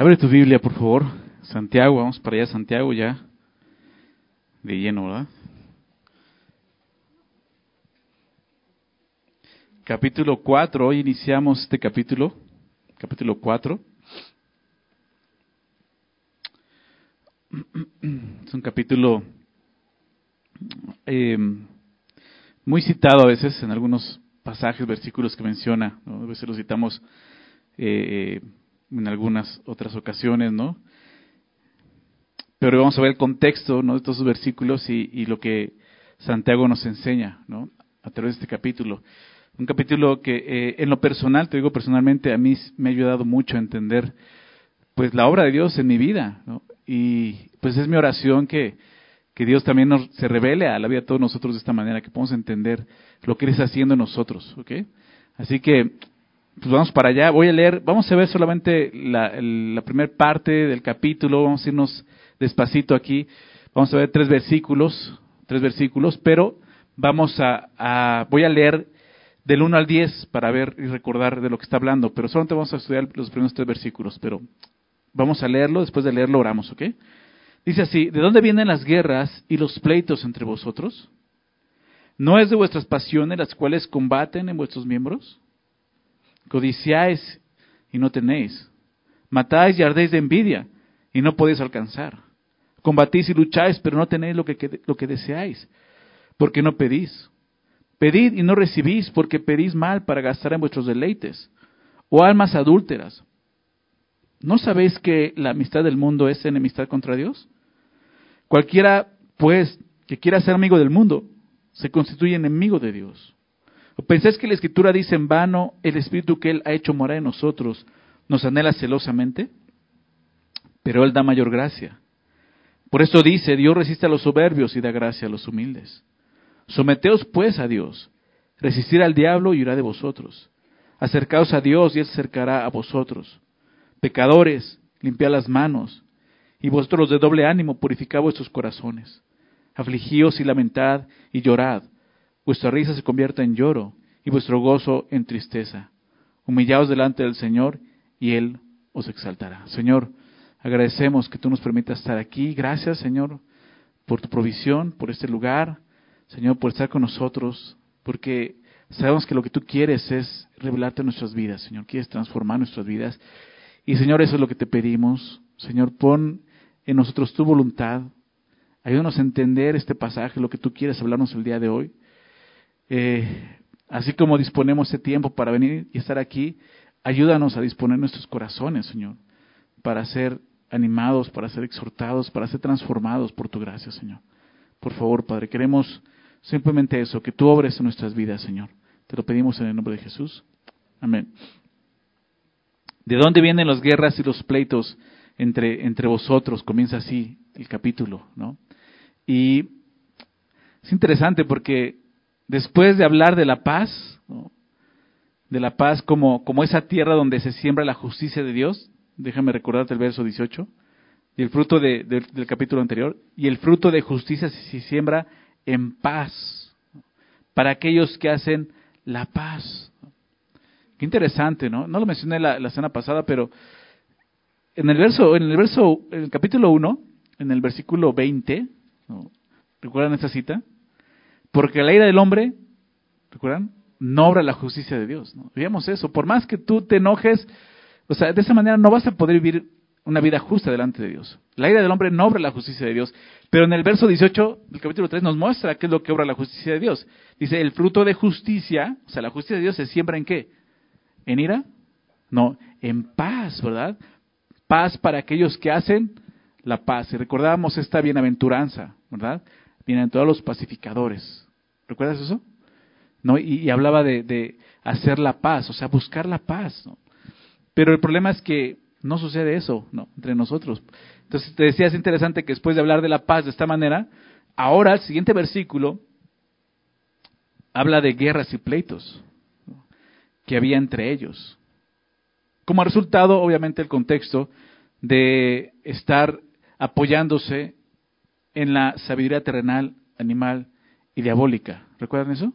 Abre tu Biblia, por favor. Santiago, vamos para allá, Santiago ya. De lleno, ¿verdad? Capítulo 4, hoy iniciamos este capítulo, capítulo 4. Es un capítulo eh, muy citado a veces en algunos pasajes, versículos que menciona, a veces lo citamos eh, en algunas otras ocasiones, ¿no? Pero vamos a ver el contexto ¿no? de estos versículos y, y, lo que Santiago nos enseña ¿no? a través de este capítulo. Un capítulo que eh, en lo personal, te digo personalmente, a mí me ha ayudado mucho a entender pues la obra de Dios en mi vida. ¿no? Y pues es mi oración que, que Dios también nos, se revele a la vida de todos nosotros de esta manera, que podamos entender lo que Él está haciendo en nosotros. ¿ok? Así que pues vamos para allá. Voy a leer, vamos a ver solamente la, la primera parte del capítulo, vamos a irnos despacito aquí. Vamos a ver tres versículos, tres versículos, pero vamos a, a voy a leer del 1 al 10 para ver y recordar de lo que está hablando, pero solamente vamos a estudiar los primeros tres versículos, pero vamos a leerlo, después de leerlo oramos, ¿ok? Dice así, ¿de dónde vienen las guerras y los pleitos entre vosotros? ¿No es de vuestras pasiones las cuales combaten en vuestros miembros? Codiciáis y no tenéis. Matáis y ardéis de envidia y no podéis alcanzar. Combatís y lucháis, pero no tenéis lo que, lo que deseáis, porque no pedís. Pedid y no recibís, porque pedís mal para gastar en vuestros deleites. O almas adúlteras. ¿No sabéis que la amistad del mundo es enemistad contra Dios? Cualquiera, pues, que quiera ser amigo del mundo, se constituye enemigo de Dios. ¿O pensáis que la Escritura dice en vano el Espíritu que Él ha hecho morar en nosotros nos anhela celosamente? Pero Él da mayor gracia. Por eso dice, Dios resiste a los soberbios y da gracia a los humildes. Someteos pues a Dios, resistir al diablo y irá de vosotros. Acercaos a Dios y Él se acercará a vosotros. Pecadores, limpiad las manos, y vosotros de doble ánimo purificad vuestros corazones. Afligíos y lamentad y llorad. Vuestra risa se convierta en lloro y vuestro gozo en tristeza. Humillaos delante del Señor y Él os exaltará. Señor, agradecemos que tú nos permitas estar aquí. Gracias, Señor, por tu provisión, por este lugar. Señor, por estar con nosotros, porque sabemos que lo que tú quieres es revelarte nuestras vidas, Señor. Quieres transformar nuestras vidas. Y, Señor, eso es lo que te pedimos. Señor, pon en nosotros tu voluntad. Ayúdanos a entender este pasaje, lo que tú quieres hablarnos el día de hoy. Eh, así como disponemos este tiempo para venir y estar aquí, ayúdanos a disponer nuestros corazones, Señor, para ser animados, para ser exhortados, para ser transformados por tu gracia, Señor. Por favor, Padre, queremos simplemente eso, que tú obres en nuestras vidas, Señor. Te lo pedimos en el nombre de Jesús. Amén. ¿De dónde vienen las guerras y los pleitos entre, entre vosotros? Comienza así el capítulo, ¿no? Y es interesante porque después de hablar de la paz, de la paz como, como esa tierra donde se siembra la justicia de Dios, déjame recordarte el verso 18, y el fruto de, de, del capítulo anterior, y el fruto de justicia se siembra en paz, para aquellos que hacen la paz. Qué interesante, ¿no? No lo mencioné la, la semana pasada, pero en el verso, en el verso, en el capítulo 1, en el versículo 20, ¿no? ¿recuerdan esta cita? Porque la ira del hombre, ¿recuerdan? No obra la justicia de Dios, ¿no? Veamos eso, por más que tú te enojes, o sea, de esa manera no vas a poder vivir una vida justa delante de Dios. La ira del hombre no obra la justicia de Dios. Pero en el verso 18 del capítulo 3 nos muestra qué es lo que obra la justicia de Dios. Dice, el fruto de justicia, o sea, la justicia de Dios se siembra en qué? ¿En ira? No, en paz, ¿verdad? Paz para aquellos que hacen la paz. Y recordábamos esta bienaventuranza, ¿verdad? Bienaventurados los pacificadores. ¿Recuerdas eso? ¿No? Y, hablaba de, hacer la paz, o sea, buscar la paz. Pero el problema es que no sucede eso, ¿no? Entre nosotros. Entonces te decía, es interesante que después de hablar de la paz de esta manera, ahora el siguiente versículo habla de guerras y pleitos que había entre ellos. Como resultado, obviamente, el contexto de estar apoyándose en la sabiduría terrenal, animal diabólica. ¿Recuerdan eso?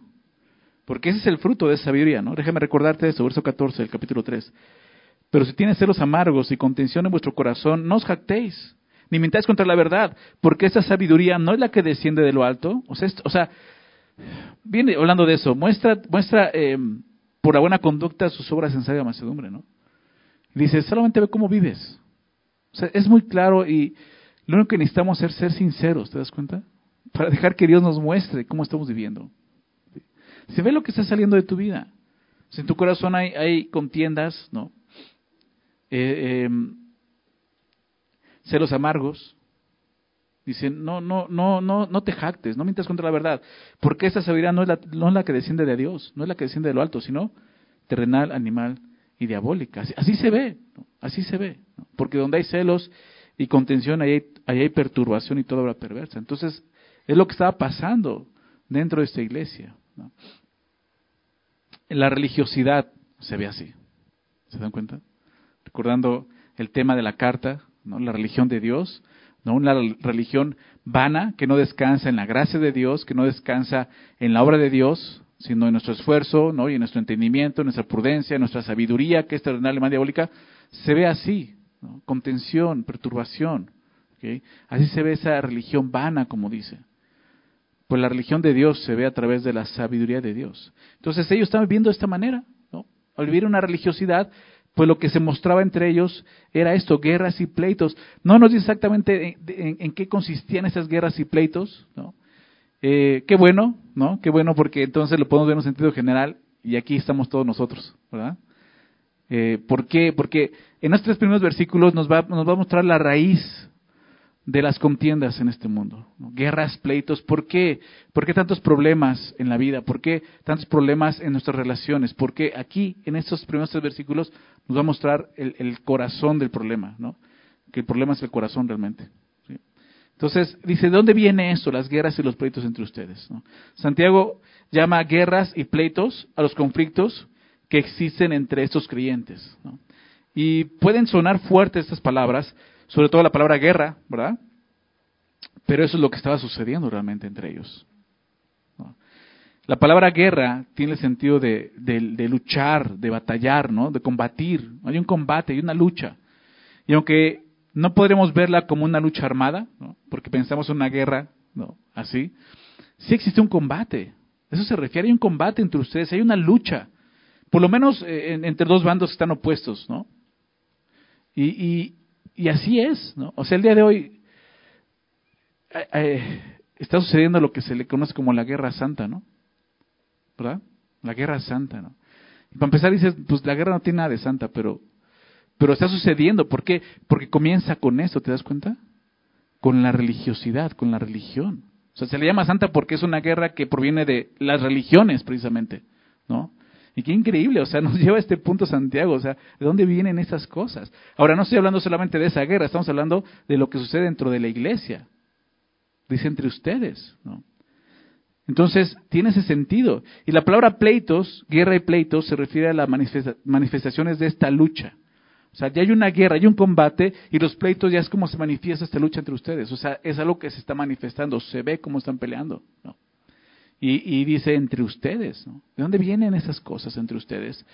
Porque ese es el fruto de esa sabiduría, ¿no? Déjame recordarte eso, verso 14 del capítulo 3. Pero si tienes celos amargos y contención en vuestro corazón, no os jactéis, ni mintáis contra la verdad, porque esta sabiduría no es la que desciende de lo alto. O sea, o sea viene hablando de eso, muestra, muestra eh, por la buena conducta sus obras en sabia macedumbre, ¿no? Dice, solamente ve cómo vives. O sea, es muy claro y lo único que necesitamos es ser sinceros, ¿te das cuenta? Para dejar que Dios nos muestre cómo estamos viviendo. Se ve lo que está saliendo de tu vida. Si en tu corazón hay, contiendas, ¿no? eh, em, celos amargos. Dicen, no, no, no, no, no te jactes, no mientas contra la verdad, porque esa sabiduría no es, la, no es la que desciende de Dios, no es la que desciende de lo alto, sino terrenal, animal y diabólica. Así, se ve, así se ve, porque donde hay celos y contención, ahí hay, ahí hay perturbación y toda obra perversa. Entonces, es lo que estaba pasando dentro de esta iglesia. La religiosidad se ve así. ¿Se dan cuenta? recordando el tema de la carta, ¿no? la religión de Dios, ¿no? una religión vana que no descansa en la gracia de Dios, que no descansa en la obra de Dios, sino en nuestro esfuerzo ¿no? y en nuestro entendimiento, en nuestra prudencia, en nuestra sabiduría, que es terrenal y diabólica, se ve así, contención, perturbación. Así se ve esa religión vana, como dice. Pues la religión de Dios se ve a través de la sabiduría de Dios. Entonces ellos están viviendo de esta manera, ¿no? Al vivir una religiosidad pues lo que se mostraba entre ellos era esto, guerras y pleitos. No nos dice exactamente en, qué consistían esas guerras y pleitos, ¿no? Eh, qué bueno, ¿no? Qué bueno porque entonces lo podemos ver en un sentido general y aquí estamos todos nosotros, ¿verdad? Eh, ¿Por qué? Porque en estos tres primeros versículos nos va, nos va a mostrar la raíz de las contiendas en este mundo. Guerras, pleitos. ¿Por qué? ¿Por qué tantos problemas en la vida? ¿Por qué tantos problemas en nuestras relaciones? Porque aquí, en estos primeros tres versículos, nos va a mostrar el, corazón del problema, ¿no? Que el problema es el corazón realmente. Entonces, dice, ¿de dónde viene eso, las guerras y los pleitos entre ustedes? Santiago llama guerras y pleitos a los conflictos que existen entre estos creyentes. Y pueden sonar fuertes estas palabras, sobre todo la palabra guerra, ¿verdad? Pero eso es lo que estaba sucediendo realmente entre ellos. La palabra guerra tiene el sentido de, luchar, de batallar, ¿no? De combatir. Hay un combate, hay una lucha. Y aunque no podremos verla como una lucha armada, porque pensamos en una guerra, ¿no? Así, sí existe un combate. Eso se refiere, hay un combate entre ustedes, hay una lucha. Por lo menos eh, entre dos bandos que están opuestos, ¿no? Y, y así es, ¿no? O sea, el día de hoy eh, eh, está sucediendo lo que se le conoce como la guerra santa, ¿no? ¿Verdad? La guerra santa, ¿no? Y para empezar dices, pues la guerra no tiene nada de santa, pero, pero está sucediendo. ¿Por qué? Porque comienza con eso, ¿te das cuenta? Con la religiosidad, con la religión. O sea, se le llama santa porque es una guerra que proviene de las religiones, precisamente, ¿no? Y qué increíble, o sea, nos lleva a este punto Santiago, o sea, ¿de dónde vienen esas cosas? Ahora, no estoy hablando solamente de esa guerra, estamos hablando de lo que sucede dentro de la iglesia. Dice entre ustedes, ¿no? Entonces, tiene ese sentido. Y la palabra pleitos, guerra y pleitos, se refiere a las manifestaciones de esta lucha. O sea, ya hay una guerra, hay un combate, y los pleitos ya es como se manifiesta esta lucha entre ustedes. O sea, es algo que se está manifestando, se ve cómo están peleando. ¿no? Y, dice entre ustedes, ¿no? ¿De dónde vienen esas cosas entre ustedes?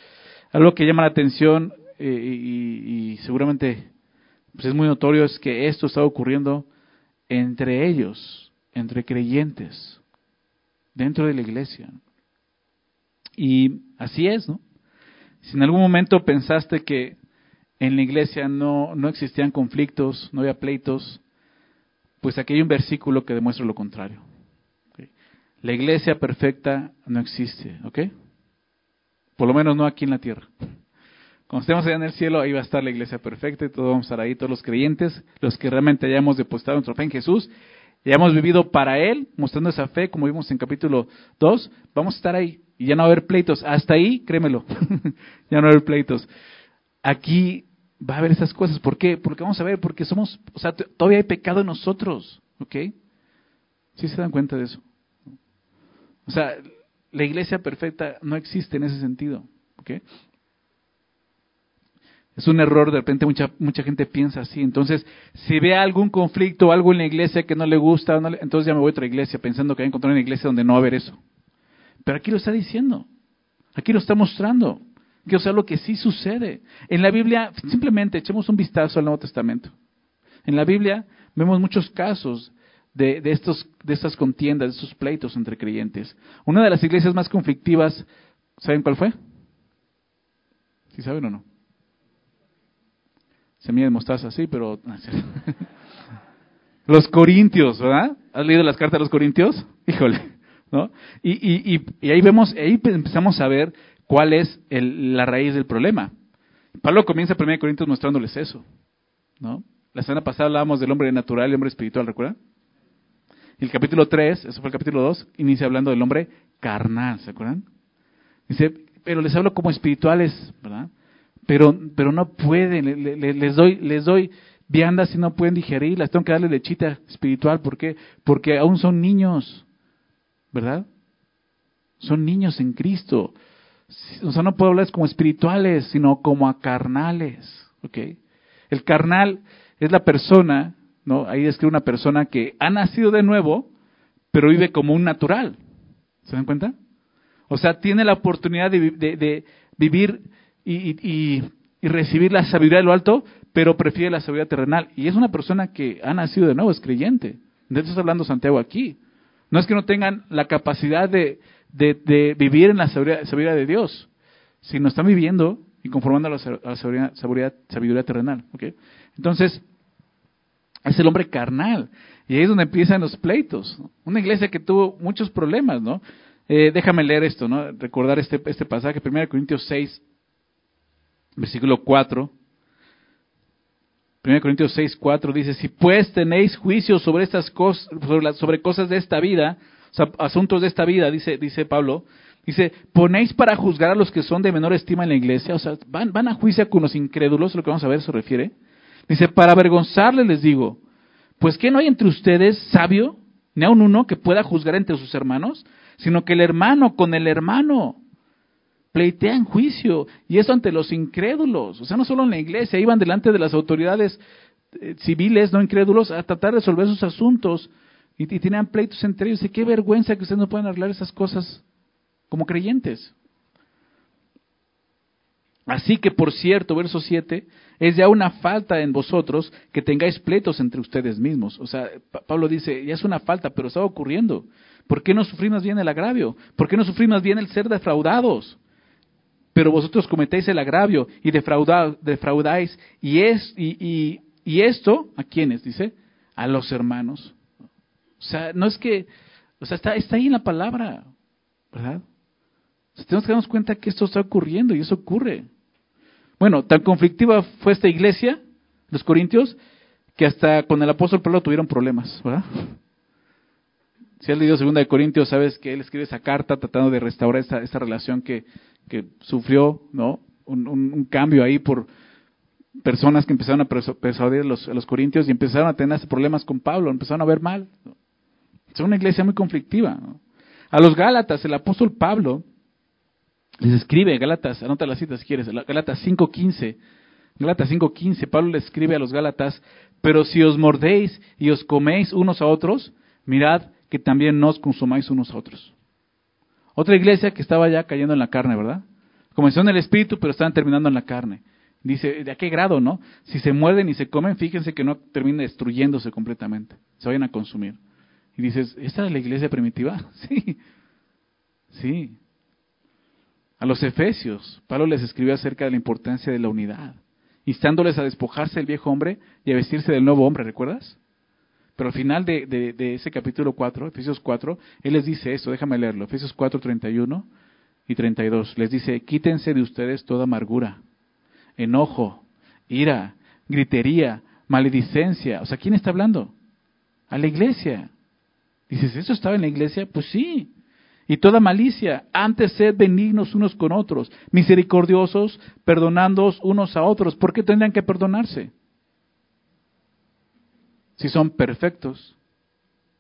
Algo que llama la atención eh, y, seguramente pues es muy notorio es que esto está ocurriendo entre ellos, entre creyentes, dentro de la iglesia. Y así es, ¿no? Si en algún momento pensaste que en la iglesia no, no existían conflictos, no había pleitos, pues aquí hay un versículo que demuestra lo contrario. La iglesia perfecta no existe, ¿ok? Por lo menos no aquí en la tierra. Cuando estemos allá en el cielo, ahí va a estar la iglesia perfecta y todos vamos a estar ahí, todos los creyentes, los que realmente hayamos depositado nuestra fe en Jesús y hayamos vivido para Él, mostrando esa fe, como vimos en capítulo 2, vamos a estar ahí y ya no va a haber pleitos. Hasta ahí, créemelo, ya no va a haber pleitos. Aquí va a haber esas cosas. ¿Por qué? Porque vamos a ver, porque somos, o sea, todavía hay pecado en nosotros, ¿ok? ¿Sí se dan cuenta de eso? O sea, la iglesia perfecta no existe en ese sentido. Es un error, de repente mucha, mucha gente piensa así. Entonces, si ve algún conflicto o algo en la iglesia que no le gusta, entonces ya me voy a otra iglesia pensando que voy a encontrar una iglesia donde no va a haber eso. Pero aquí lo está diciendo. Aquí lo está mostrando. Que o sea, lo que sí sucede. En la Biblia, simplemente echemos un vistazo al Nuevo Testamento. En la Biblia vemos muchos casos de, estos, de estas contiendas, de estos pleitos entre creyentes. Una de las iglesias más conflictivas, ¿saben cuál fue? ¿Sí saben o no? Semilla de mostaza, sí, pero... los Corintios, ¿verdad? ¿Has leído las cartas de los Corintios? Híjole, ¿no? Y, y, y, ahí vemos, ahí empezamos a ver cuál es el, la raíz del problema. Pablo comienza 1 Corintios mostrándoles eso, ¿no? La semana pasada hablábamos del hombre natural y el hombre espiritual, ¿recuerdan? Y el capítulo 3, eso fue el capítulo 2, inicia hablando del hombre carnal, ¿se acuerdan? Dice, pero les hablo como espirituales, ¿verdad? Pero, pero no pueden, les doy, les doy viandas y no pueden digerirlas, tengo que darle lechita espiritual, ¿por qué? Porque aún son niños, ¿verdad? Son niños en Cristo. O sea, no puedo hablarles como espirituales, sino como a carnales, ¿ok? El carnal es la persona, ¿no? Ahí describe una persona que ha nacido de nuevo, pero vive como un natural. ¿Se dan cuenta? O sea, tiene la oportunidad de, vivir y, recibir la sabiduría de lo alto, pero prefiere la sabiduría terrenal. Y es una persona que ha nacido de nuevo, es creyente. De eso está hablando Santiago aquí. No es que no tengan la capacidad de, vivir en la sabiduría, de Dios, sino están viviendo y conformando la, sabiduría, sabiduría, terrenal. ¿okay? Entonces, es el hombre carnal. Y ahí es donde empiezan los pleitos. Una iglesia que tuvo muchos problemas, ¿no? Eh, déjame leer esto, ¿no? Recordar este, este pasaje, 1 Corintios 6, versículo 4. 1 Corintios 6, 4 dice, si pues tenéis juicio sobre estas cosas, sobre, sobre cosas de esta vida, o sea, asuntos de esta vida, dice, dice Pablo, dice, ponéis para juzgar a los que son de menor estima en la iglesia, o sea, van, van a juicio con los incrédulos, lo que vamos a ver se refiere. Dice, para avergonzarles les digo, pues que no hay entre ustedes sabio, ni aun uno que pueda juzgar entre sus hermanos, sino que el hermano con el hermano pleitea en juicio, y eso ante los incrédulos, o sea, no solo en la iglesia, iban delante de las autoridades eh, civiles, no incrédulos, a tratar de resolver sus asuntos, y, tenían pleitos entre ellos, y qué vergüenza que ustedes no puedan arreglar esas cosas como creyentes. Así que, por cierto, verso 7, es ya una falta en vosotros que tengáis pleitos entre ustedes mismos. O sea, Pablo dice, ya es una falta, pero está ocurriendo. ¿Por qué no sufrimos bien el agravio? ¿Por qué no sufrimos bien el ser defraudados? Pero vosotros cometéis el agravio y defraudáis. Y, es, y, y, esto, ¿a quiénes? Dice, a los hermanos. O sea, no es que, o sea, está, está ahí en la palabra, ¿verdad? tenemos que darnos cuenta que esto está ocurriendo y eso ocurre. Bueno, tan conflictiva fue esta iglesia, los corintios, que hasta con el apóstol Pablo tuvieron problemas, ¿verdad? Si has leído Segunda de Corintios, sabes que él escribe esa carta tratando de restaurar esta, relación que, sufrió, ¿no? Un, cambio ahí por personas que empezaron a persuadir a los, a los corintios y empezaron a tener problemas con Pablo, empezaron a ver mal. Es una iglesia muy conflictiva. A los Gálatas, el apóstol Pablo les escribe, Gálatas, anota la cita si quieres, Gálatas 5.15. Gálatas 5.15, Pablo le escribe a los Gálatas, pero si os mordéis y os coméis unos a otros, mirad que también nos consumáis unos a otros. Otra iglesia que estaba ya cayendo en la carne, ¿verdad? Comenzó en el espíritu, pero estaban terminando en la carne. Dice, ¿de a qué grado, no? Si se muerden y se comen, fíjense que no termina destruyéndose completamente. Se vayan a consumir. Y dices, ¿esta es la iglesia primitiva? Sí. Sí. A los efesios, Pablo les escribió acerca de la importancia de la unidad, instándoles a despojarse del viejo hombre y a vestirse del nuevo hombre, ¿recuerdas? Pero al final de, ese capítulo 4, Efesios 4, Él les dice esto, déjame leerlo, Efesios 4, 31 y 32. Les dice, quítense de ustedes toda amargura, enojo, ira, gritería, maledicencia. O sea, ¿quién está hablando? A la iglesia. Dices, ¿eso estaba en la iglesia? Pues sí. Y toda malicia, antes sed benignos unos con otros, misericordiosos, perdonándoos unos a otros. ¿Por qué tendrían que perdonarse? Si son perfectos,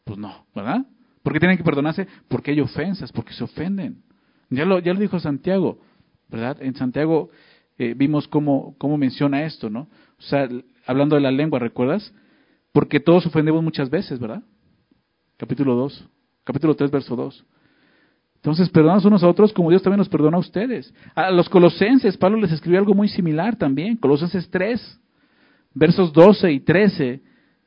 pues no, ¿verdad? ¿Por qué tienen que perdonarse? Porque hay ofensas, porque se ofenden. Ya lo, ya lo dijo Santiago, ¿verdad? En Santiago eh, vimos cómo, cómo menciona esto, ¿no? O sea, hablando de la lengua, ¿recuerdas? Porque todos ofendemos muchas veces, ¿verdad? Capítulo 2, capítulo 3, verso 2. Entonces, perdonaos unos a otros como Dios también nos perdona a ustedes. A los colosenses, Pablo les escribió algo muy similar también. Colosenses 3, versos 12 y 13,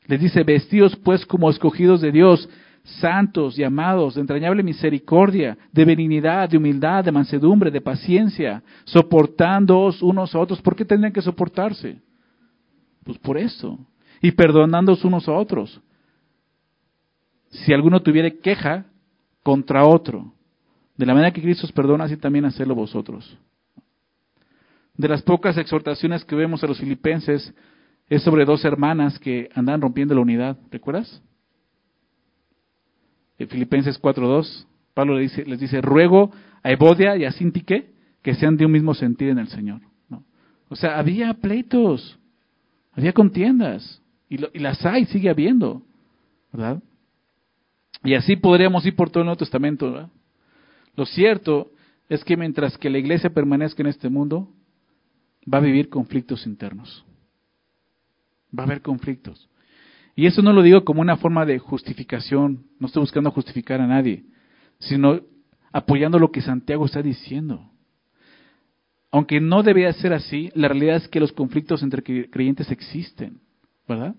les dice, vestidos pues como escogidos de Dios, santos y amados, de entrañable misericordia, de benignidad, de humildad, de mansedumbre, de paciencia, soportándoos unos a otros. ¿Por qué tendrían que soportarse? Pues por eso. Y perdonándoos unos a otros. Si alguno tuviera queja contra otro, de la manera que Cristo os perdona, así también hacerlo vosotros. De las pocas exhortaciones que vemos a los filipenses es sobre dos hermanas que andan rompiendo la unidad. ¿Recuerdas? En Filipenses 4.2, Pablo les dice, les dice, ruego a Evodia y a Sintique que sean de un mismo sentir en el Señor. O sea, había pleitos, había contiendas, y, y las hay, sigue habiendo, ¿verdad? Y así podríamos ir por todo el Nuevo Testamento, ¿verdad? Lo cierto es que mientras que la iglesia permanezca en este mundo, va a vivir conflictos internos. Va a haber conflictos. Y eso no lo digo como una forma de justificación, no estoy buscando justificar a nadie, sino apoyando lo que Santiago está diciendo. Aunque no debía ser así, la realidad es que los conflictos entre creyentes existen, ¿verdad?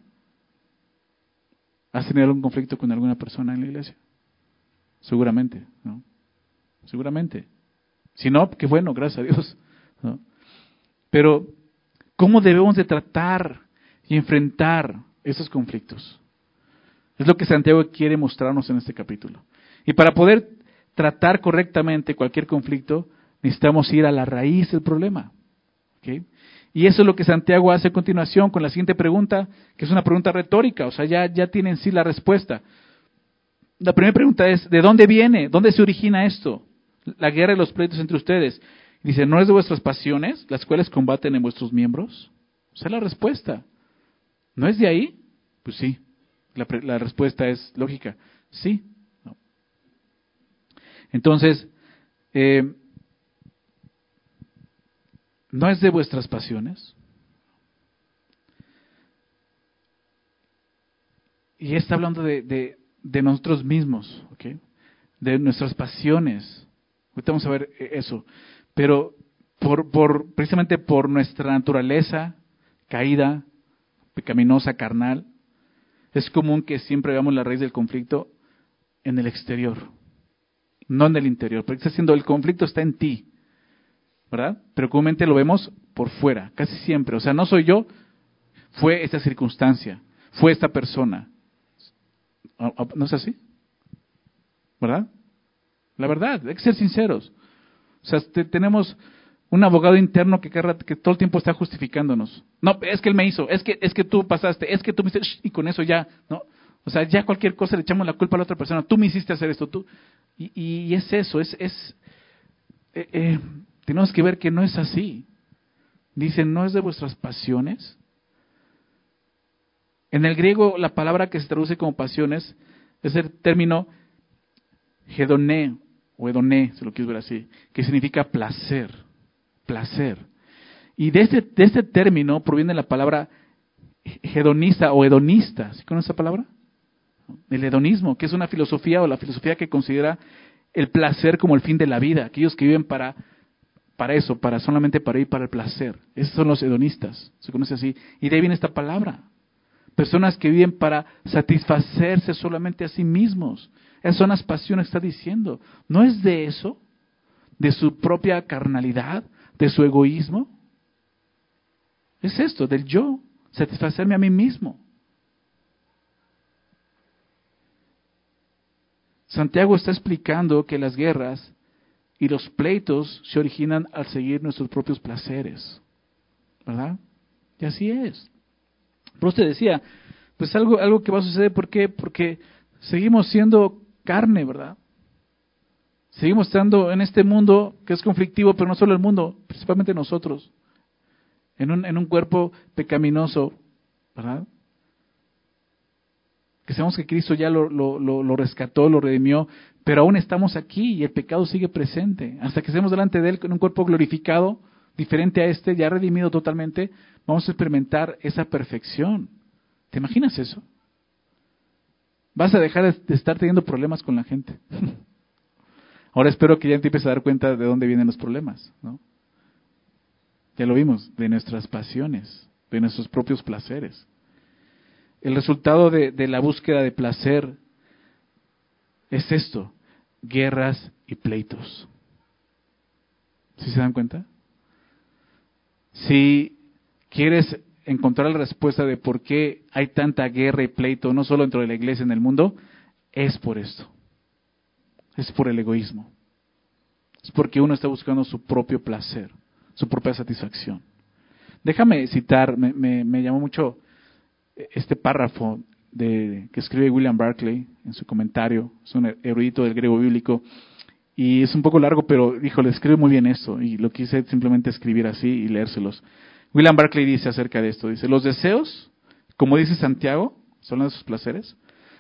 ¿Has tenido algún conflicto con alguna persona en la iglesia? Seguramente, ¿no? Seguramente. Si no, qué bueno, gracias a Dios. Pero, ¿cómo debemos de tratar y enfrentar esos conflictos? Es lo que Santiago quiere mostrarnos en este capítulo. Y para poder tratar correctamente cualquier conflicto, necesitamos ir a la raíz del problema. Y eso es lo que Santiago hace a continuación con la siguiente pregunta, que es una pregunta retórica, o sea, ya, ya tiene en sí la respuesta. La primera pregunta es, ¿de dónde viene? ¿Dónde se origina esto? La guerra y los pleitos entre ustedes. Dice, ¿no es de vuestras pasiones las cuales combaten en vuestros miembros? Es la respuesta. ¿No es de ahí? Pues sí. La, respuesta es lógica. Sí. Entonces, eh, ¿no es de vuestras pasiones? Y está hablando de, de, de nosotros mismos, ¿ok? De nuestras pasiones. Ahorita vamos a ver eh, eso. Pero por, precisamente por nuestra naturaleza caída, pecaminosa, carnal, es común que siempre veamos la raíz del conflicto en el exterior, no en el interior. Porque está haciendo el conflicto está en ti, ¿verdad? Pero comúnmente lo vemos por fuera, casi siempre. O sea, no soy yo, fue esta circunstancia, fue esta persona. ¿No es así? ¿Verdad? La verdad, hay que ser sinceros. O sea, tenemos un abogado interno que, que todo el tiempo está justificándonos. No, es que él me hizo, es que, es que tú pasaste, es que tú me hiciste, y con eso ya, ¿no? O sea, ya cualquier cosa le echamos la culpa a la otra persona. Tú me hiciste hacer esto, tú. Y, y es eso, es, es eh, eh, tenemos que ver que no es así. Dice, no es de vuestras pasiones. En el griego, la palabra que se traduce como pasiones es el término hedoné o hedoné, si lo quieres ver así, que significa placer, placer. Y de este, de este término proviene la palabra hedonista o hedonista. ¿Sí conoce esa palabra? El hedonismo, que es una filosofía o la filosofía que considera el placer como el fin de la vida. Aquellos que viven para, para eso, para solamente para ir para el placer. Esos son los hedonistas. Se conoce así. Y de ahí viene esta palabra. Personas que viven para satisfacerse solamente a sí mismos. Esas son las pasiones que está diciendo. ¿No es de eso? ¿De su propia carnalidad? ¿De su egoísmo? Es esto, del yo, satisfacerme a mí mismo. Santiago está explicando que las guerras y los pleitos se originan al seguir nuestros propios placeres. ¿Verdad? Y así es. Pero usted decía, pues algo, algo que va a suceder, ¿por qué? Porque seguimos siendo carne, ¿verdad? Seguimos estando en este mundo que es conflictivo, pero no solo el mundo, principalmente nosotros, en un, en un cuerpo pecaminoso, ¿verdad? Que sabemos que Cristo ya lo, lo, lo, rescató, lo redimió, pero aún estamos aquí y el pecado sigue presente. Hasta que estemos delante de Él con un cuerpo glorificado, diferente a este, ya redimido totalmente, vamos a experimentar esa perfección. ¿Te imaginas eso? Vas a dejar de estar teniendo problemas con la gente. Ahora espero que ya te empieces a dar cuenta de dónde vienen los problemas, ¿no? Ya lo vimos, de nuestras pasiones, de nuestros propios placeres. El resultado de, de la búsqueda de placer es esto, guerras y pleitos. ¿Sí se dan cuenta? Si quieres encontrar la respuesta de por qué hay tanta guerra y pleito, no solo dentro de la iglesia, en el mundo, es por esto. Es por el egoísmo. Es porque uno está buscando su propio placer, su propia satisfacción. Déjame citar, me, me, llamó mucho este párrafo de, que escribe William Barclay en su comentario, es un erudito del griego bíblico, y es un poco largo, pero le escribe muy bien esto, y lo quise simplemente escribir así y leérselos. William Barclay dice acerca de esto, dice, los deseos, como dice Santiago, son de sus placeres,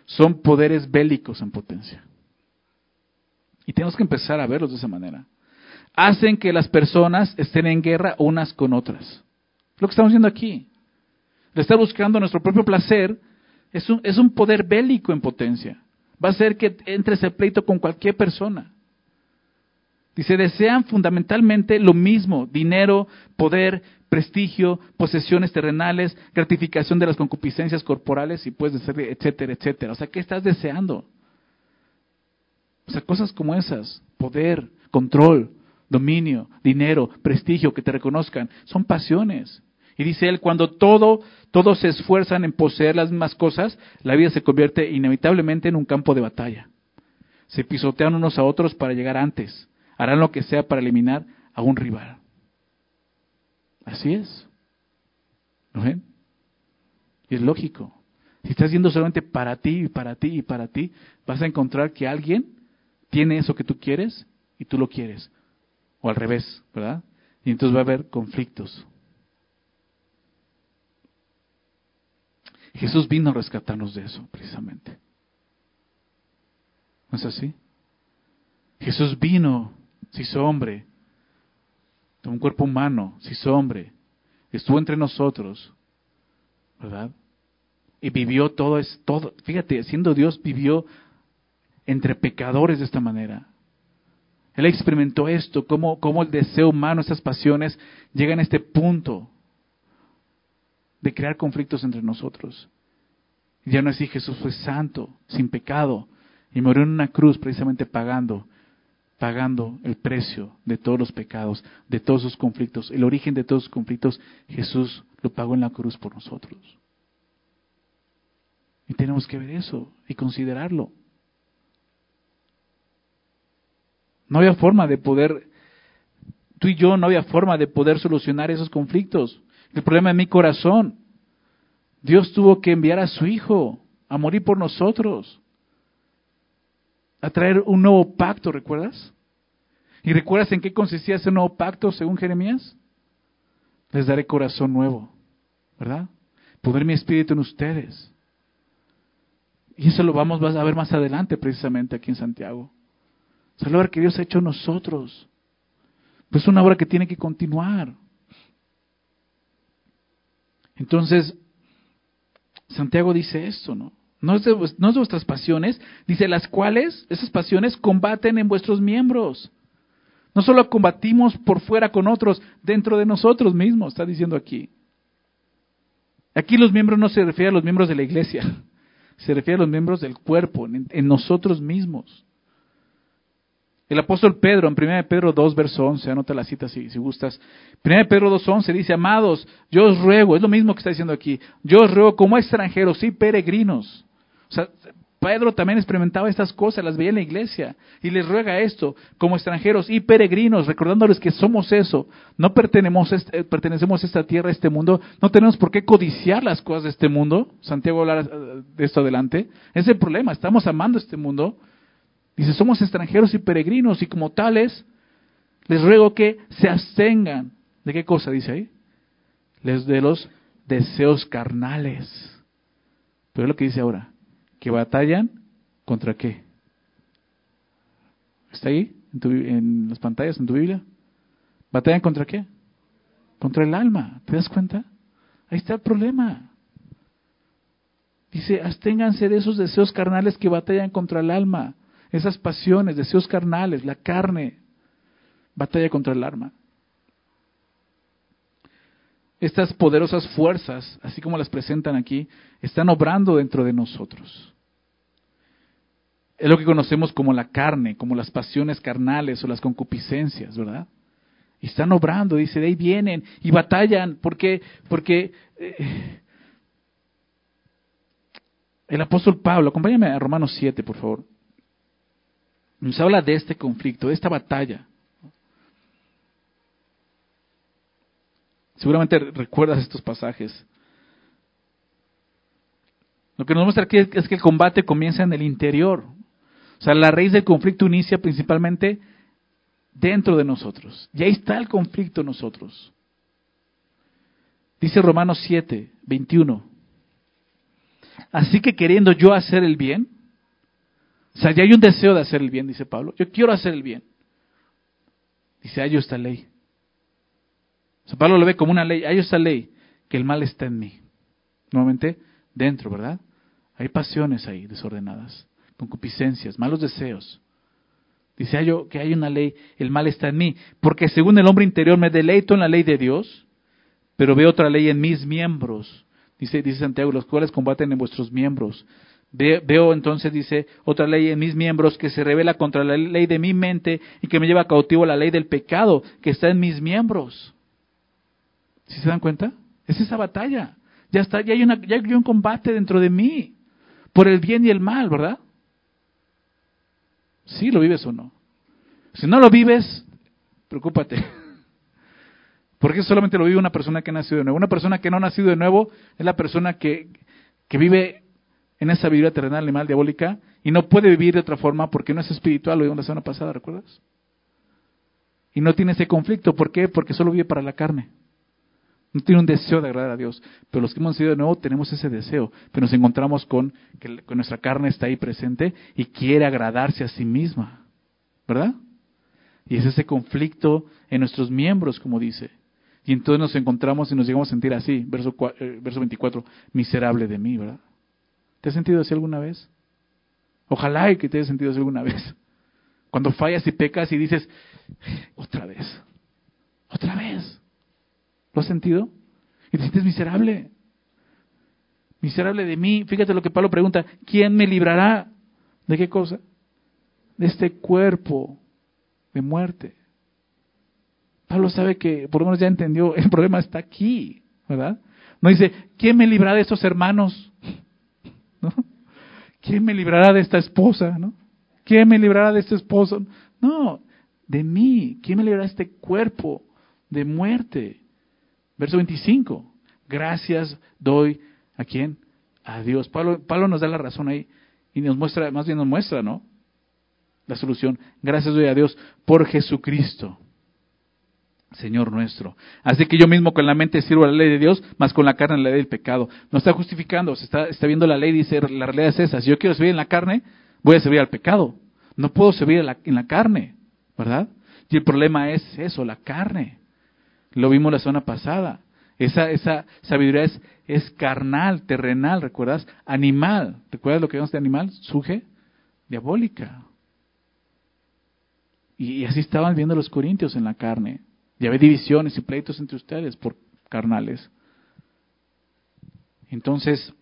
son poderes bélicos en potencia. Y tenemos que empezar a verlos de esa manera. Hacen que las personas estén en guerra unas con otras. Lo que estamos viendo aquí. Le está buscando nuestro propio placer es un, es un poder bélico en potencia. Va a hacer que entre ese pleito con cualquier persona. Dice, desean fundamentalmente lo mismo, dinero, poder, prestigio, posesiones terrenales, gratificación de las concupiscencias corporales y puedes decir, etcétera, etcétera. O sea, ¿qué estás deseando? O sea, cosas como esas, poder, control, dominio, dinero, prestigio, que te reconozcan, son pasiones. Y dice él, cuando todo, todos se esfuerzan en poseer las mismas cosas, la vida se convierte inevitablemente en un campo de batalla. Se pisotean unos a otros para llegar antes. Harán lo que sea para eliminar a un rival. Así es. ¿Lo ven? Y es lógico. Si estás yendo solamente para ti y para ti y para ti, vas a encontrar que alguien tiene eso que tú quieres y tú lo quieres. O al revés, ¿verdad? Y entonces va a haber conflictos. Jesús vino a rescatarnos de eso, precisamente. ¿No es así? Jesús vino, se hizo hombre, un cuerpo humano, se hizo hombre, estuvo entre nosotros, ¿verdad? Y vivió todo, es, todo, fíjate, siendo Dios, vivió entre pecadores de esta manera. Él experimentó esto, cómo, cómo el deseo humano, esas pasiones, llegan a este punto de crear conflictos entre nosotros. Y ya no así, Jesús fue santo, sin pecado, y murió en una cruz precisamente pagando pagando el precio de todos los pecados, de todos los conflictos. El origen de todos los conflictos, Jesús lo pagó en la cruz por nosotros. Y tenemos que ver eso y considerarlo. No había forma de poder, tú y yo no había forma de poder solucionar esos conflictos. El problema de mi corazón, Dios tuvo que enviar a su Hijo a morir por nosotros a traer un nuevo pacto, ¿recuerdas? ¿Y recuerdas en qué consistía ese nuevo pacto según Jeremías? Les daré corazón nuevo, ¿verdad? Poner mi espíritu en ustedes. Y eso lo vamos a ver más adelante, precisamente aquí en Santiago. Es la obra que Dios ha hecho nosotros. Pues es una obra que tiene que continuar. Entonces, Santiago dice esto, ¿no? No es, de, vuestras pasiones, dice, las cuales, esas pasiones, combaten en vuestros miembros. No solo combatimos por fuera con otros, dentro de nosotros mismos, está diciendo aquí. Aquí los miembros no se refiere a los miembros de la iglesia, se refiere a los miembros del cuerpo, en, nosotros mismos. El apóstol Pedro, en 1 Pedro 2, verso 11, anota la cita si, gustas. 1 Pedro 2, 11 dice, amados, yo os ruego, es lo mismo que está diciendo aquí, yo os ruego como extranjeros y peregrinos Pedro también experimentaba estas cosas, las veía en la iglesia y les ruega esto, como extranjeros y peregrinos, recordándoles que somos eso, no pertenecemos, eh, pertenecemos a esta tierra, a este mundo, no tenemos por qué codiciar las cosas de este mundo. Santiago hablará eh, de esto adelante. Es el problema, estamos amando este mundo. Dice, somos extranjeros y peregrinos y como tales, les ruego que se abstengan. ¿De qué cosa dice ahí? Les de los deseos carnales. Pero es lo que dice ahora que batallan contra qué. ¿Está ahí? En, las pantallas, en tu Biblia. ¿Batallan contra qué? Contra el alma. ¿Te das cuenta? Ahí está el problema. Dice, absténganse de esos deseos carnales que batallan contra el alma. esas pasiones, deseos carnales, la carne, batalla contra el arma. Estas poderosas fuerzas, así como las presentan aquí, están obrando dentro de nosotros. Es lo que conocemos como la carne, como las pasiones carnales o las concupiscencias, ¿verdad? Y están obrando, dice, de ahí vienen y batallan, porque, porque eh, el apóstol Pablo, acompáñame a Romanos 7, por favor, nos habla de este conflicto, de esta batalla. Seguramente recuerdas estos pasajes. Lo que nos muestra aquí es que el combate comienza en el interior. O sea, la raíz del conflicto inicia principalmente dentro de nosotros. Y ahí está el conflicto en nosotros. Dice Romanos 7, 21. Así que queriendo yo hacer el bien, o sea, ya hay un deseo de hacer el bien, dice Pablo. Yo quiero hacer el bien. Dice, hay esta ley. O sea, Pablo lo ve como una ley. Hay esta ley, que el mal está en mí. Nuevamente, dentro, ¿verdad? Hay pasiones ahí desordenadas, concupiscencias, malos deseos. Dice yo que hay una ley, el mal está en mí, porque según el hombre interior me deleito en la ley de Dios, pero veo otra ley en mis miembros. Dice, dice Santiago, los cuales combaten en vuestros miembros. Veo entonces, dice, otra ley en mis miembros que se revela contra la ley de mi mente y que me lleva cautivo a la ley del pecado que está en mis miembros. ¿Sí se dan cuenta? Es esa batalla. Ya está, ya hay, una, ya hay un combate dentro de mí por el bien y el mal, ¿verdad? ¿Sí lo vives o no? Si no lo vives, preocúpate. Porque solamente lo vive una persona que ha nacido de nuevo. Una persona que no ha nacido de nuevo es la persona que, vive en esa vida terrenal, animal, diabólica, y no puede vivir de otra forma porque no es espiritual, lo vimos la semana pasada, ¿recuerdas? Y no tiene ese conflicto, ¿por qué? Porque solo vive para la carne. No tiene un deseo de agradar a Dios. Pero los que hemos nacido de nuevo tenemos ese deseo. Pero nos encontramos con que, nuestra carne está ahí presente y quiere agradarse a sí misma. ¿Verdad? Y es ese conflicto en nuestros miembros, como dice. Y entonces nos encontramos y nos llegamos a sentir así. Verso, eh, verso 24. Miserable de mí, ¿verdad? ¿Te has sentido así alguna vez? Ojalá que te hayas sentido así alguna vez. Cuando fallas y pecas y dices, otra vez, otra vez. ¿Lo has sentido? Y te sientes miserable. Miserable de mí. Fíjate lo que Pablo pregunta, ¿quién me librará? ¿De qué cosa? De este cuerpo de muerte. Pablo sabe que, por lo menos ya entendió, el problema está aquí, ¿verdad? No dice, ¿quién me librará de estos hermanos? ¿No? ¿Quién me librará de esta esposa? ¿No? ¿Quién me librará de este esposo? No, de mí. ¿Quién me librará de este cuerpo de muerte? Verso 25. Gracias doy a quién? A Dios. Pablo, nos da la razón ahí y nos muestra, más bien nos muestra, ¿no? La solución. Gracias doy a Dios por Jesucristo. Señor nuestro. Así que yo mismo con la mente sirvo a la ley de Dios, más con la carne la ley del pecado. No está justificando, se está, viendo la ley y dice, la realidad es esa. Si yo quiero servir en la carne, voy a servir al pecado. No puedo servir en la carne, ¿verdad? Y el problema es eso, la carne. Lo vimos la semana pasada. Esa, esa sabiduría es, es carnal, terrenal, ¿recuerdas? Animal. ¿Recuerdas lo que vimos de animal? Suje, diabólica. Y, así estaban viendo los corintios en la carne. Y había divisiones y pleitos entre ustedes por carnales. Entonces,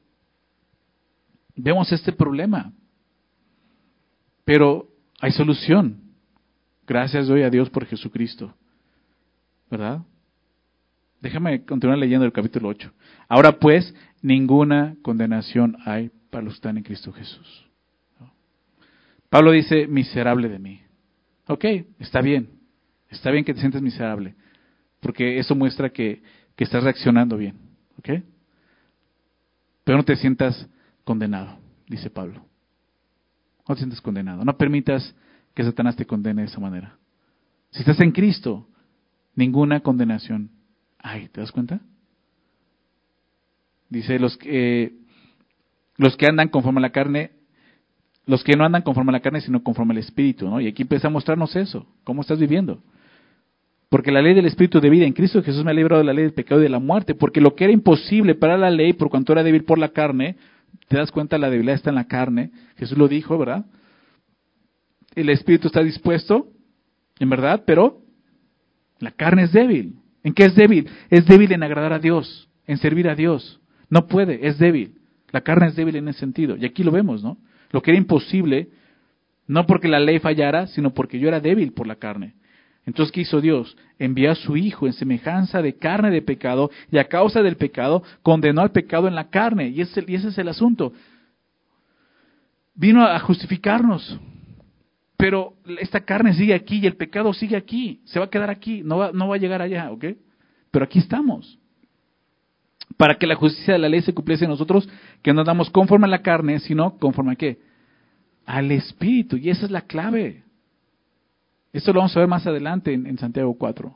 vemos este problema. Pero hay solución. Gracias doy a Dios por Jesucristo. ¿Verdad? Déjame continuar leyendo el capítulo 8. Ahora pues, ninguna condenación hay para los que están en Cristo Jesús. Pablo dice, miserable de mí. Ok, está bien. Está bien que te sientes miserable. Porque eso muestra que, que estás reaccionando bien. ¿Ok? Pero no te sientas condenado, dice Pablo. No te sientas condenado. No permitas que Satanás te condene de esa manera. Si estás en Cristo, ninguna condenación Ay, ¿te das cuenta? Dice, los que, los que andan conforme a la carne, los que no andan conforme a la carne, sino conforme al Espíritu, ¿no? Y aquí empieza a mostrarnos eso, cómo estás viviendo. Porque la ley del Espíritu de vida en Cristo Jesús me ha librado de la ley del pecado y de la muerte, porque lo que era imposible para la ley, por cuanto era débil por la carne, te das cuenta, la debilidad está en la carne, Jesús lo dijo, ¿verdad? el espíritu está dispuesto, en verdad, pero la carne es débil. ¿En qué es débil? Es débil en agradar a Dios, en servir a Dios. No puede, es débil. La carne es débil en ese sentido. Y aquí lo vemos, ¿no? Lo que era imposible, no porque la ley fallara, sino porque yo era débil por la carne. Entonces, ¿qué hizo Dios? Envió a su Hijo en semejanza de carne de pecado y a causa del pecado condenó al pecado en la carne. Y ese, y ese es el asunto. Vino a justificarnos. Pero esta carne sigue aquí y el pecado sigue aquí. Se va a quedar aquí. No va, no va a llegar allá, ¿ok? Pero aquí estamos. Para que la justicia de la ley se cumpliese en nosotros, que no damos conforme a la carne, sino conforme a qué? Al Espíritu. Y esa es la clave. Esto lo vamos a ver más adelante en, Santiago 4.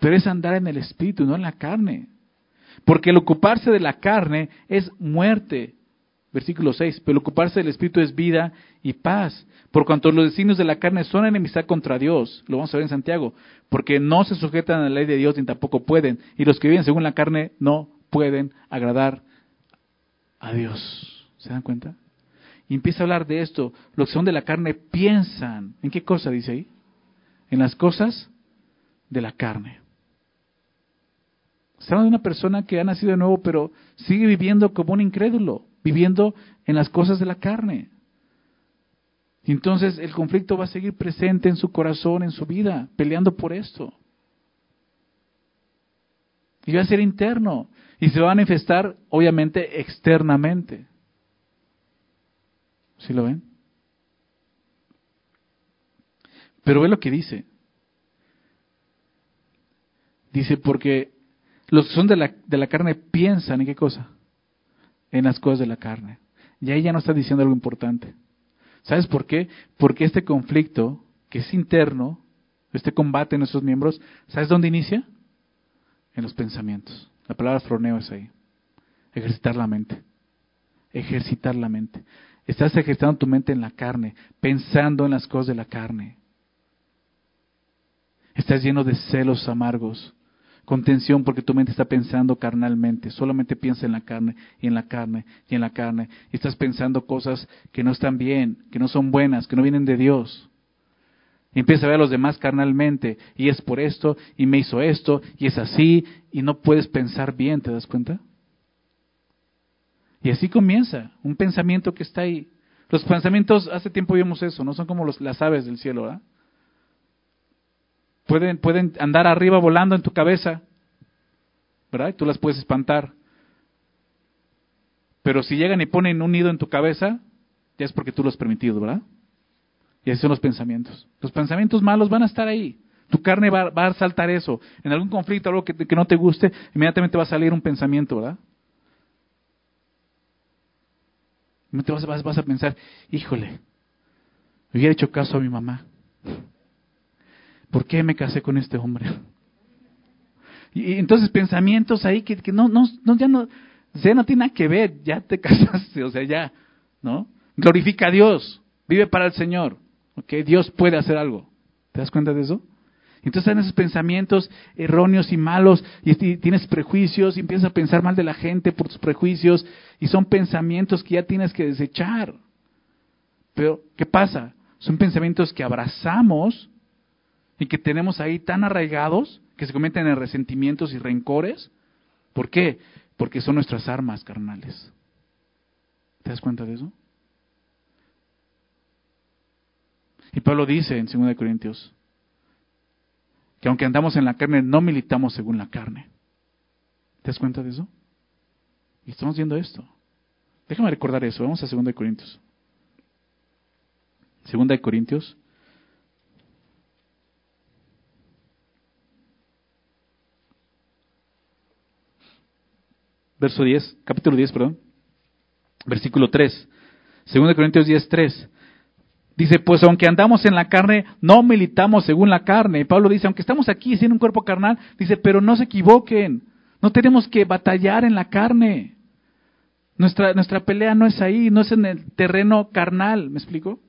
Pero es andar en el espíritu, no en la carne. Porque el ocuparse de la carne es muerte. Versículo 6. Pero ocuparse del espíritu es vida y paz. Por cuanto los designios de la carne son enemistad contra Dios. Lo vamos a ver en Santiago. Porque no se sujetan a la ley de Dios ni tampoco pueden. Y los que viven según la carne no pueden agradar a Dios. ¿Se dan cuenta? Y empieza a hablar de esto. Los que son de la carne piensan. ¿En qué cosa dice ahí? en las cosas de la carne. Estamos de una persona que ha nacido de nuevo, pero sigue viviendo como un incrédulo, viviendo en las cosas de la carne. Entonces el conflicto va a seguir presente en su corazón, en su vida, peleando por esto. Y va a ser interno. Y se va a manifestar, obviamente, externamente. ¿Sí lo ven? Pero ve lo que dice. Dice, porque los que son de la, de la carne piensan en qué cosa? En las cosas de la carne. Y ahí ya no está diciendo algo importante. ¿Sabes por qué? Porque este conflicto, que es interno, este combate en nuestros miembros, ¿sabes dónde inicia? En los pensamientos. La palabra froneo es ahí. Ejercitar la mente. Ejercitar la mente. Estás ejercitando tu mente en la carne, pensando en las cosas de la carne. Estás lleno de celos amargos, contención porque tu mente está pensando carnalmente, solamente piensa en la carne y en la carne y en la carne. Y estás pensando cosas que no están bien, que no son buenas, que no vienen de Dios. Y empieza a ver a los demás carnalmente, y es por esto, y me hizo esto, y es así, y no puedes pensar bien, ¿te das cuenta? Y así comienza, un pensamiento que está ahí. Los pensamientos, hace tiempo vimos eso, no son como las aves del cielo. Pueden, pueden andar arriba volando en tu cabeza, ¿verdad? Y tú las puedes espantar. Pero si llegan y ponen un nido en tu cabeza, ya es porque tú lo has permitido, ¿verdad? Y así son los pensamientos. Los pensamientos malos van a estar ahí. Tu carne va, a saltar eso. En algún conflicto, algo que, no te guste, inmediatamente va a salir un pensamiento, ¿verdad? Vas, vas a pensar, híjole, hubiera hecho caso a mi mamá. ¿Por qué me casé con este hombre? Y, entonces pensamientos ahí que, no, no, no, ya no, ya no tiene nada que ver, ya te casaste, o sea, ya, ¿no? Glorifica a Dios, vive para el Señor, ¿ok? Dios puede hacer algo. ¿Te das cuenta de eso? Entonces están esos pensamientos erróneos y malos, y, tienes prejuicios, y empiezas a pensar mal de la gente por tus prejuicios, y son pensamientos que ya tienes que desechar. Pero, ¿qué pasa? Son pensamientos que abrazamos y que tenemos ahí tan arraigados que se cometen en resentimientos y rencores. ¿Por qué? Porque son nuestras armas carnales. ¿Te das cuenta de eso? Y Pablo dice en 2 Corintios que aunque andamos en la carne, no militamos según la carne. ¿Te das cuenta de eso? Y estamos viendo esto. Déjame recordar eso. Vamos a 2 Corintios. 2 Corintios verso 10, capítulo 10, perdón, versículo 3. 2 Corintios 10, 3. Dice, pues aunque andamos en la carne, no militamos según la carne. Y Pablo dice, aunque estamos aquí sin un cuerpo carnal, dice, pero no se equivoquen, no tenemos que batallar en la carne. Nuestra, nuestra pelea no es ahí, no es en el terreno carnal, ¿me explico?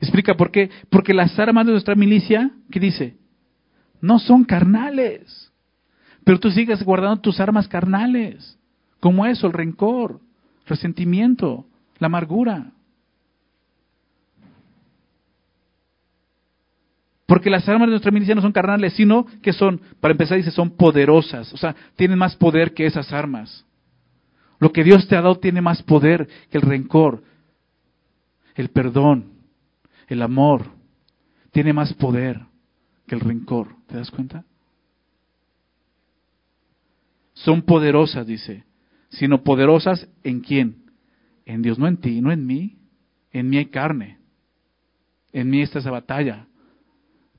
Explica por qué. Porque las armas de nuestra milicia, ¿qué dice? No son carnales. Pero tú sigues guardando tus armas carnales, como eso, el rencor, resentimiento, la amargura. Porque las armas de nuestra milicia no son carnales, sino que son, para empezar, dice, son poderosas. O sea, tienen más poder que esas armas. Lo que Dios te ha dado tiene más poder que el rencor, el perdón, el amor. Tiene más poder que el rencor. ¿Te das cuenta? Son poderosas, dice, sino poderosas en quién? En Dios, no en ti, no en mí. En mí hay carne. En mí está esa batalla.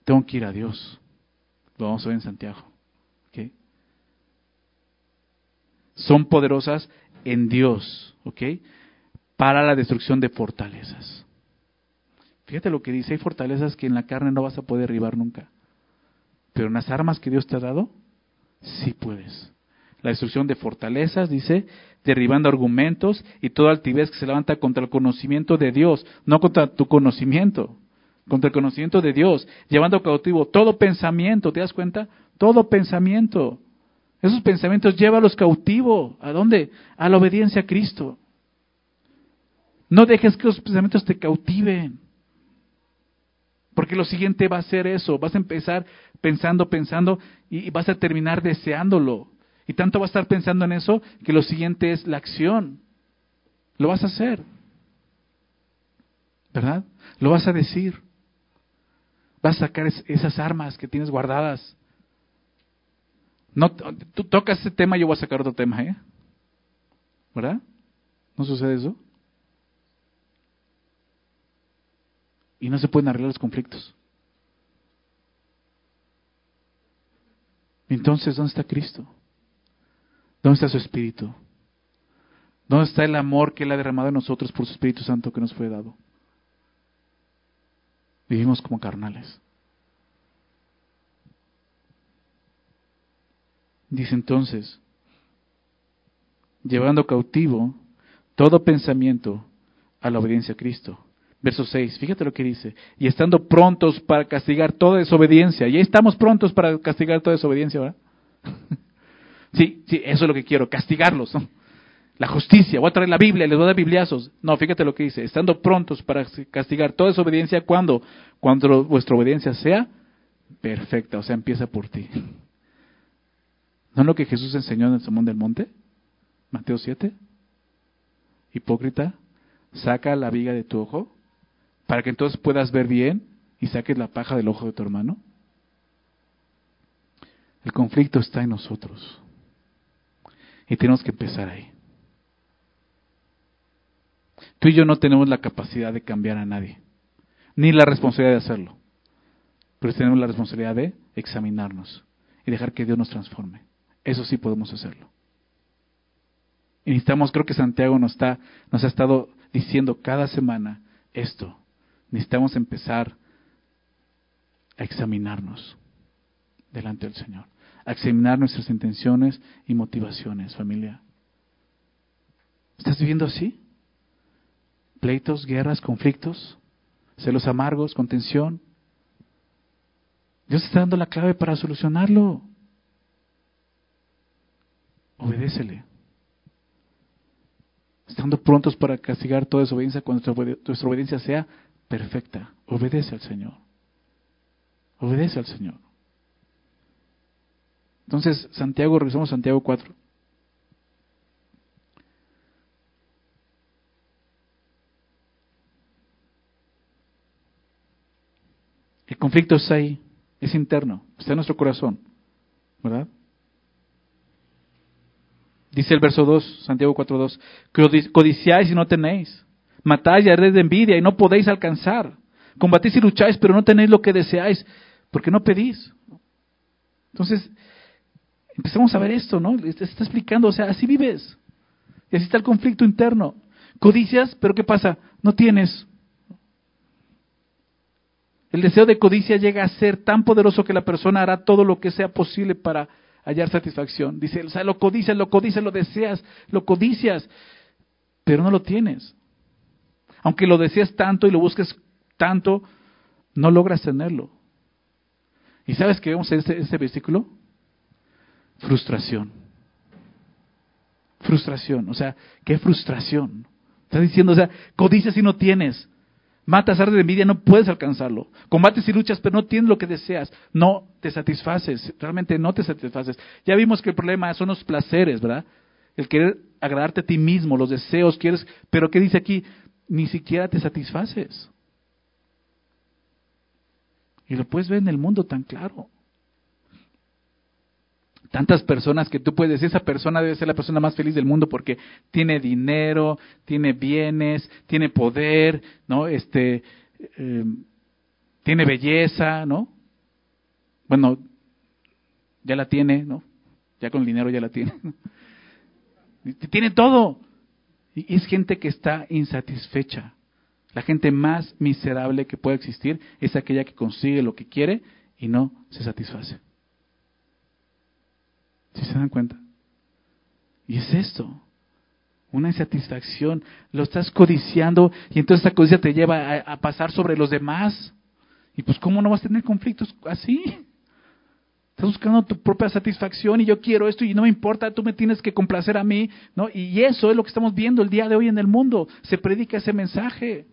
Tengo que ir a Dios. Lo vamos a ver en Santiago. Son poderosas en Dios, ¿ok? Para la destrucción de fortalezas. Fíjate lo que dice, hay fortalezas que en la carne no vas a poder derribar nunca. Pero en las armas que Dios te ha dado, sí puedes. La destrucción de fortalezas, dice, derribando argumentos y toda altivez que se levanta contra el conocimiento de Dios, no contra tu conocimiento, contra el conocimiento de Dios, llevando cautivo todo pensamiento, ¿te das cuenta? Todo pensamiento. Esos pensamientos llévalos cautivo. ¿A dónde? A la obediencia a Cristo. No dejes que los pensamientos te cautiven. Porque lo siguiente va a ser eso. Vas a empezar pensando, pensando y vas a terminar deseándolo. Y tanto vas a estar pensando en eso que lo siguiente es la acción. Lo vas a hacer. ¿Verdad? Lo vas a decir. Vas a sacar esas armas que tienes guardadas. No, tú tocas ese tema, yo voy a sacar otro tema, ¿eh? ¿Verdad? ¿No sucede eso? Y no se pueden arreglar los conflictos. Entonces, ¿dónde está Cristo? ¿Dónde está su Espíritu? ¿Dónde está el amor que Él ha derramado en nosotros por su Espíritu Santo que nos fue dado? Vivimos como carnales. Dice entonces, llevando cautivo todo pensamiento a la obediencia a Cristo. Verso 6, fíjate lo que dice, y estando prontos para castigar toda desobediencia. Y ahí estamos prontos para castigar toda desobediencia, ¿verdad? Sí, sí, eso es lo que quiero, castigarlos. La justicia, voy a traer la Biblia, les voy a dar bibliazos. No, fíjate lo que dice, estando prontos para castigar toda desobediencia, ¿cuándo? Cuando vuestra obediencia sea perfecta, o sea, empieza por ti. ¿No es lo que Jesús enseñó en el Sermón del Monte? Mateo 7. Hipócrita, saca la viga de tu ojo para que entonces puedas ver bien y saques la paja del ojo de tu hermano. El conflicto está en nosotros. Y tenemos que empezar ahí. Tú y yo no tenemos la capacidad de cambiar a nadie, ni la responsabilidad de hacerlo, pero tenemos la responsabilidad de examinarnos y dejar que Dios nos transforme. Eso sí podemos hacerlo. Y necesitamos, creo que Santiago nos, está, nos ha estado diciendo cada semana esto. Necesitamos empezar a examinarnos delante del Señor examinar nuestras intenciones y motivaciones, familia. ¿Estás viviendo así? Pleitos, guerras, conflictos, celos amargos, contención. Dios está dando la clave para solucionarlo. Obedécele. Estando prontos para castigar toda desobediencia cuando nuestra obediencia sea perfecta. Obedece al Señor. Obedece al Señor. Entonces, Santiago, regresamos a Santiago 4. El conflicto está ahí, es interno, está en nuestro corazón, ¿verdad? Dice el verso 2, Santiago 4.2, que codiciáis y no tenéis, matáis y ardéis de envidia y no podéis alcanzar, combatís y lucháis pero no tenéis lo que deseáis, porque no pedís. Entonces, empezamos a ver esto, ¿no? Se está explicando, o sea, así vives. Y así está el conflicto interno. Codicias, pero ¿qué pasa? No tienes. El deseo de codicia llega a ser tan poderoso que la persona hará todo lo que sea posible para hallar satisfacción. Dice, o sea, lo codicias, lo codicias, lo deseas, lo codicias, pero no lo tienes. Aunque lo deseas tanto y lo busques tanto, no logras tenerlo. ¿Y sabes qué vemos en este, este versículo? Frustración. Frustración. O sea, qué frustración. Estás diciendo, o sea, codicias y no tienes. Matas arde de envidia, no puedes alcanzarlo. Combates y luchas, pero no tienes lo que deseas. No te satisfaces, realmente no te satisfaces. Ya vimos que el problema son los placeres, ¿verdad? El querer agradarte a ti mismo, los deseos, quieres, pero ¿qué dice aquí? Ni siquiera te satisfaces. Y lo puedes ver en el mundo tan claro. Tantas personas que tú puedes decir, esa persona debe ser la persona más feliz del mundo porque tiene dinero, tiene bienes, tiene poder, ¿no? Este, em, tiene belleza, ¿no? Bueno, ya la tiene, ¿no? Ya con el dinero ya la tiene. tiene todo. Y es gente que está insatisfecha. La gente más miserable que puede existir es aquella que consigue lo que quiere y no se satisface. ¿Sí se dan cuenta? Y es esto, una insatisfacción. Lo estás codiciando y entonces esa codicia te lleva a, pasar sobre los demás. Y pues, ¿cómo no vas a tener conflictos así? Estás buscando tu propia satisfacción y yo quiero esto y no me importa, tú me tienes que complacer a mí, ¿no? Y eso es lo que estamos viendo el día de hoy en el mundo. Se predica ese mensaje.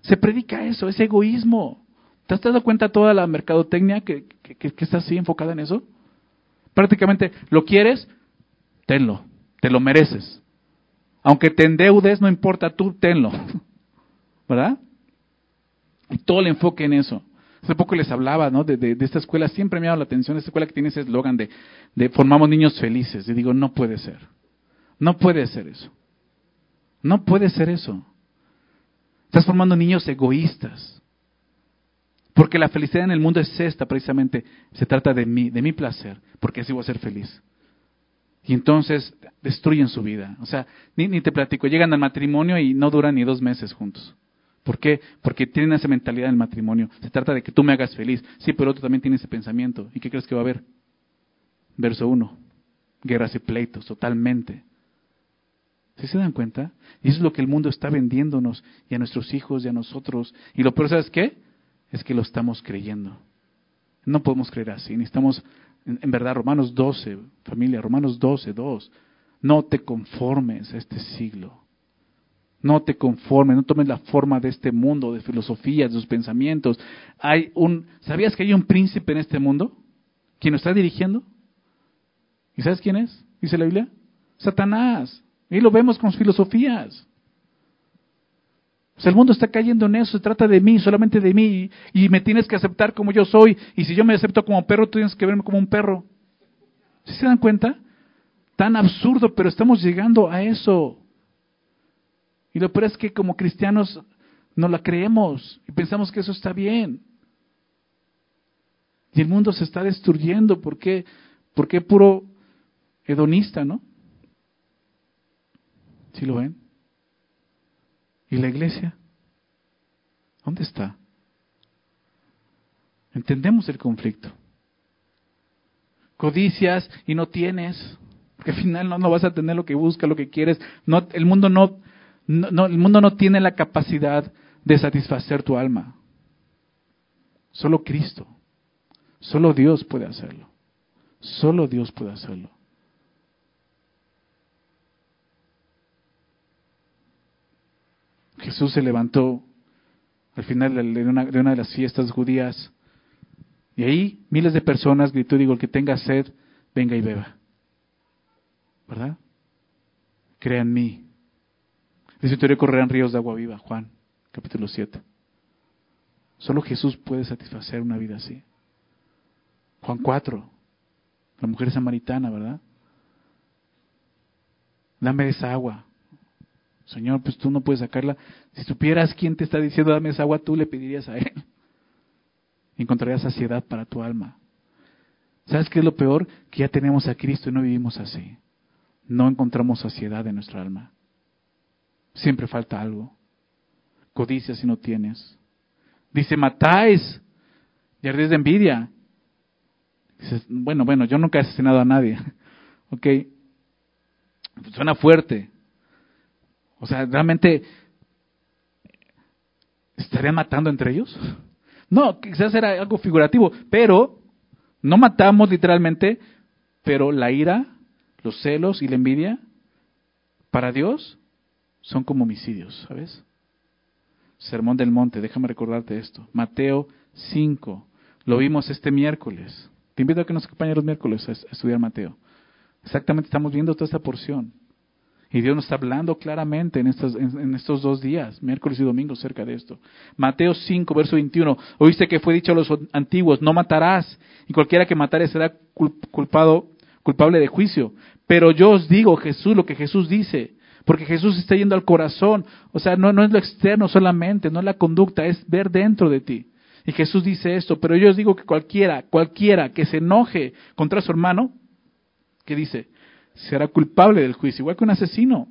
Se predica eso, ese egoísmo. ¿Te has dado cuenta toda la mercadotecnia que, que está así enfocada en eso? Prácticamente, ¿lo quieres? Tenlo, te lo mereces. Aunque te endeudes, no importa, tú tenlo. ¿Verdad? Y todo el enfoque en eso. Hace poco les hablaba, ¿no? De, esta escuela, siempre me ha dado la atención, esta escuela que tiene ese eslogan de, de formamos niños felices. Y digo, no puede ser. No puede ser eso. No puede ser eso. Estás formando niños egoístas. Porque la felicidad en el mundo es esta, precisamente. Se trata de mí, de mi placer, porque así voy a ser feliz. Y entonces destruyen su vida. O sea, ni, ni te platico, llegan al matrimonio y no duran ni dos meses juntos. ¿Por qué? Porque tienen esa mentalidad del matrimonio. Se trata de que tú me hagas feliz. Sí, pero otro también tiene ese pensamiento. ¿Y qué crees que va a haber? Verso 1. Guerras y pleitos, totalmente. ¿Sí se dan cuenta? Y eso es lo que el mundo está vendiéndonos y a nuestros hijos y a nosotros. Y lo peor, ¿sabes qué? Es que lo estamos creyendo. No podemos creer así. Necesitamos, en, verdad, Romanos 12, familia, Romanos 12, 2. No te conformes a este siglo. No te conformes, no tomes la forma de este mundo, de filosofías, de sus pensamientos. Hay un, ¿sabías que hay un príncipe en este mundo? ¿Quién lo está dirigiendo? ¿Y sabes quién es? Dice la Biblia. Satanás. Y lo vemos con sus filosofías el mundo está cayendo en eso, se trata de mí, solamente de mí, y, me tienes que aceptar como yo soy, y si yo me acepto como perro, tú tienes que verme como un perro. ¿Sí se dan cuenta? Tan absurdo, pero estamos llegando a eso. Y lo peor es que como cristianos no la creemos y pensamos que eso está bien. Y el mundo se está destruyendo, ¿por qué? Porque puro hedonista, ¿no? ¿Sí lo ven? ¿Y la iglesia? ¿Dónde está? Entendemos el conflicto. Codicias y no tienes, porque al final no, no vas a tener lo que buscas, lo que quieres. No, el, mundo no, no, el mundo no tiene la capacidad de satisfacer tu alma. Solo Cristo. Solo Dios puede hacerlo. Solo Dios puede hacerlo. Jesús se levantó al final de una, de una, de las fiestas judías y ahí miles de personas gritó, digo, el que tenga sed, venga y beba. ¿Verdad? Crea en mí. Dice teoría correrán ríos de agua viva, Juan, capítulo 7. Solo Jesús puede satisfacer una vida así. Juan 4, la mujer samaritana, ¿verdad? Dame esa agua. Señor, pues tú no puedes sacarla. Si supieras quién te está diciendo dame esa agua, tú le pedirías a Él. Encontrarías saciedad para tu alma. ¿Sabes qué es lo peor? Que ya tenemos a Cristo y no vivimos así. No encontramos saciedad en nuestra alma. Siempre falta algo. Codicia si no tienes. Dice, matáis y ardéis de envidia. Dices, bueno, bueno, yo nunca he asesinado a nadie. ok. Suena fuerte. O sea, ¿realmente estarían matando entre ellos? No, quizás era algo figurativo, pero no matamos literalmente, pero la ira, los celos y la envidia, para Dios, son como homicidios, ¿sabes? Sermón del Monte, déjame recordarte esto. Mateo 5, lo vimos este miércoles. Te invito a que nos acompañe los miércoles a estudiar Mateo. Exactamente estamos viendo toda esta porción. Y Dios nos está hablando claramente en estos, en, estos dos días, miércoles y domingo, cerca de esto. Mateo 5, verso 21. Oíste que fue dicho a los antiguos, no matarás, y cualquiera que matare será culpado, culpable de juicio. Pero yo os digo, Jesús, lo que Jesús dice, porque Jesús está yendo al corazón. O sea, no, no es lo externo solamente, no es la conducta, es ver dentro de ti. Y Jesús dice esto, pero yo os digo que cualquiera, cualquiera que se enoje contra su hermano, ¿qué dice? Será culpable del juicio, igual que un asesino.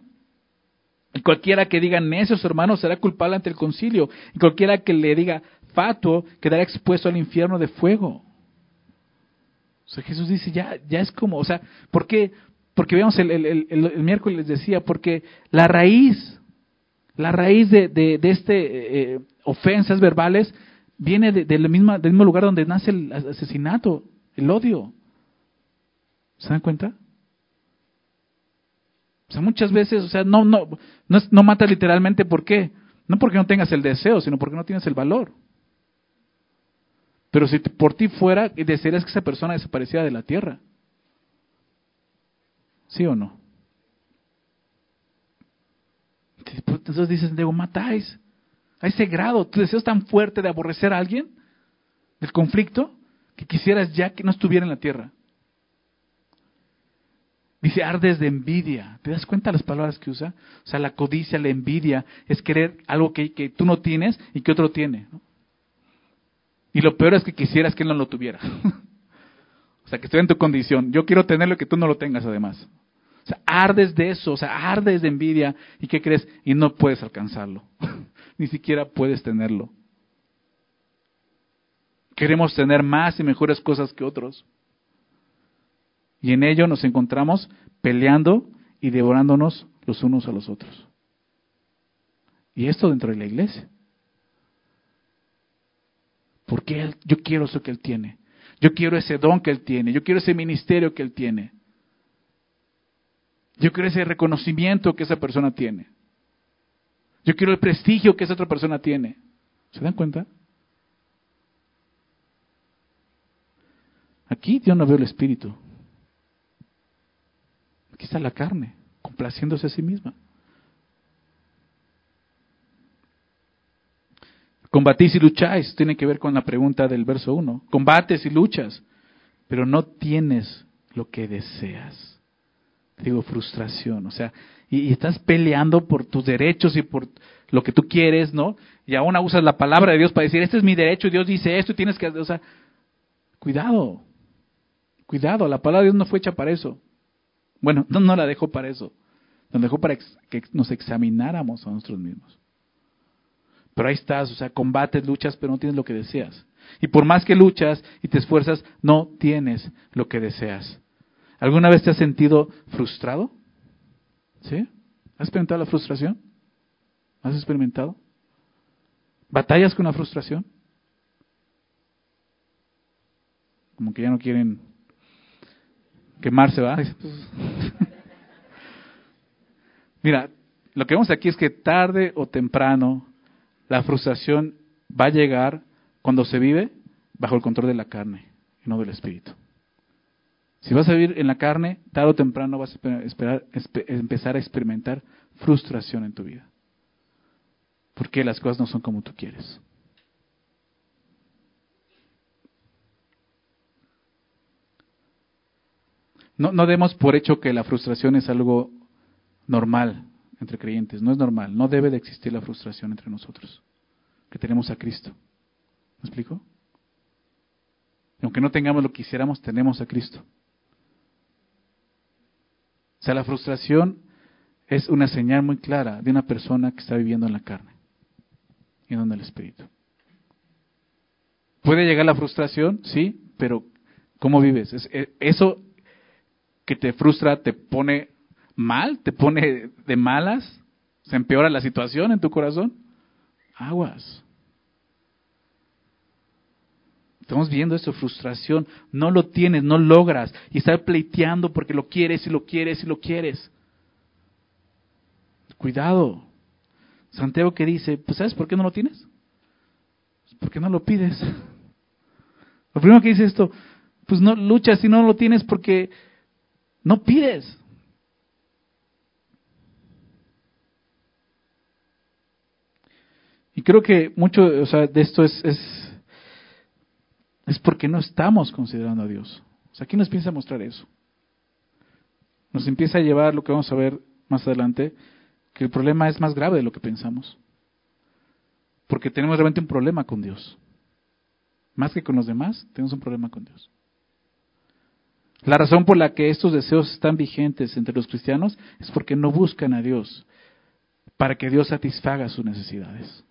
Y cualquiera que diga necio su hermano será culpable ante el concilio. Y cualquiera que le diga fatuo quedará expuesto al infierno de fuego. O sea, Jesús dice, ya, ya es como, o sea, ¿por qué? Porque veamos el, el, el, miércoles les decía, porque la raíz, la raíz de, de, este eh, ofensas verbales viene de, del mismo lugar donde nace el asesinato, el odio. ¿Se dan cuenta? O sea, muchas veces, o sea, no, no, no, no matas literalmente, ¿por qué? No porque no tengas el deseo, sino porque no tienes el valor. Pero si por ti fuera, desearías que esa persona desapareciera de la tierra. ¿Sí o no? Entonces dices, Diego, matáis. A ese grado, tu deseo es tan fuerte de aborrecer a alguien, del conflicto, que quisieras ya que no estuviera en la tierra. Dice, ardes de envidia. ¿Te das cuenta las palabras que usa? O sea, la codicia, la envidia, es querer algo que, que tú no tienes y que otro tiene. Y lo peor es que quisieras que él no lo tuviera. o sea, que estoy en tu condición. Yo quiero tenerlo y que tú no lo tengas además. O sea, ardes de eso, o sea, ardes de envidia. ¿Y qué crees? Y no puedes alcanzarlo. Ni siquiera puedes tenerlo. Queremos tener más y mejores cosas que otros. Y en ello nos encontramos peleando y devorándonos los unos a los otros. Y esto dentro de la iglesia. Porque yo quiero eso que Él tiene. Yo quiero ese don que Él tiene. Yo quiero ese ministerio que Él tiene. Yo quiero ese reconocimiento que esa persona tiene. Yo quiero el prestigio que esa otra persona tiene. ¿Se dan cuenta? Aquí Dios no ve el Espíritu. Aquí está la carne, complaciéndose a sí misma. Combatís y lucháis, tiene que ver con la pregunta del verso 1. Combates y luchas, pero no tienes lo que deseas. Digo, frustración, o sea, y, estás peleando por tus derechos y por lo que tú quieres, ¿no? Y aún usas la palabra de Dios para decir, este es mi derecho, Dios dice esto, y tienes que, o sea, cuidado, cuidado, la palabra de Dios no fue hecha para eso. Bueno, no, no la dejó para eso. Nos dejó para que nos examináramos a nosotros mismos. Pero ahí estás, o sea, combates, luchas, pero no tienes lo que deseas. Y por más que luchas y te esfuerzas, no tienes lo que deseas. ¿Alguna vez te has sentido frustrado? ¿Sí? ¿Has experimentado la frustración? ¿Has experimentado? ¿Batallas con la frustración? Como que ya no quieren quemarse, ¿va? Mira, lo que vemos aquí es que tarde o temprano la frustración va a llegar cuando se vive bajo el control de la carne y no del espíritu. Si vas a vivir en la carne, tarde o temprano vas a empezar a experimentar frustración en tu vida. Porque las cosas no son como tú quieres. No, no demos por hecho que la frustración es algo normal entre creyentes. No es normal. No debe de existir la frustración entre nosotros. Que tenemos a Cristo. ¿Me explico? aunque no tengamos lo que quisiéramos, tenemos a Cristo. O sea, la frustración es una señal muy clara de una persona que está viviendo en la carne y no en el espíritu. Puede llegar la frustración, sí, pero ¿cómo vives? Eh, eso que te frustra te pone mal, te pone de malas, se empeora la situación en tu corazón. Aguas. Estamos viendo eso, frustración. No lo tienes, no logras. Y estás pleiteando porque lo quieres y lo quieres y lo quieres. Cuidado. Santiago que dice, pues ¿sabes por qué no lo tienes? Pues porque no lo pides. Lo primero que dice esto, pues no luchas si no lo tienes porque no pides. Y creo que mucho o sea, de esto es, es, porque no estamos considerando a Dios. O sea, aquí nos piensa mostrar eso. Nos empieza a llevar lo que vamos a ver más adelante, que el problema es más grave de lo que pensamos. Porque tenemos realmente un problema con Dios. Más que con los demás, tenemos un problema con Dios. La razón por la que estos deseos están vigentes entre los cristianos es porque no buscan a Dios para que Dios satisfaga sus necesidades.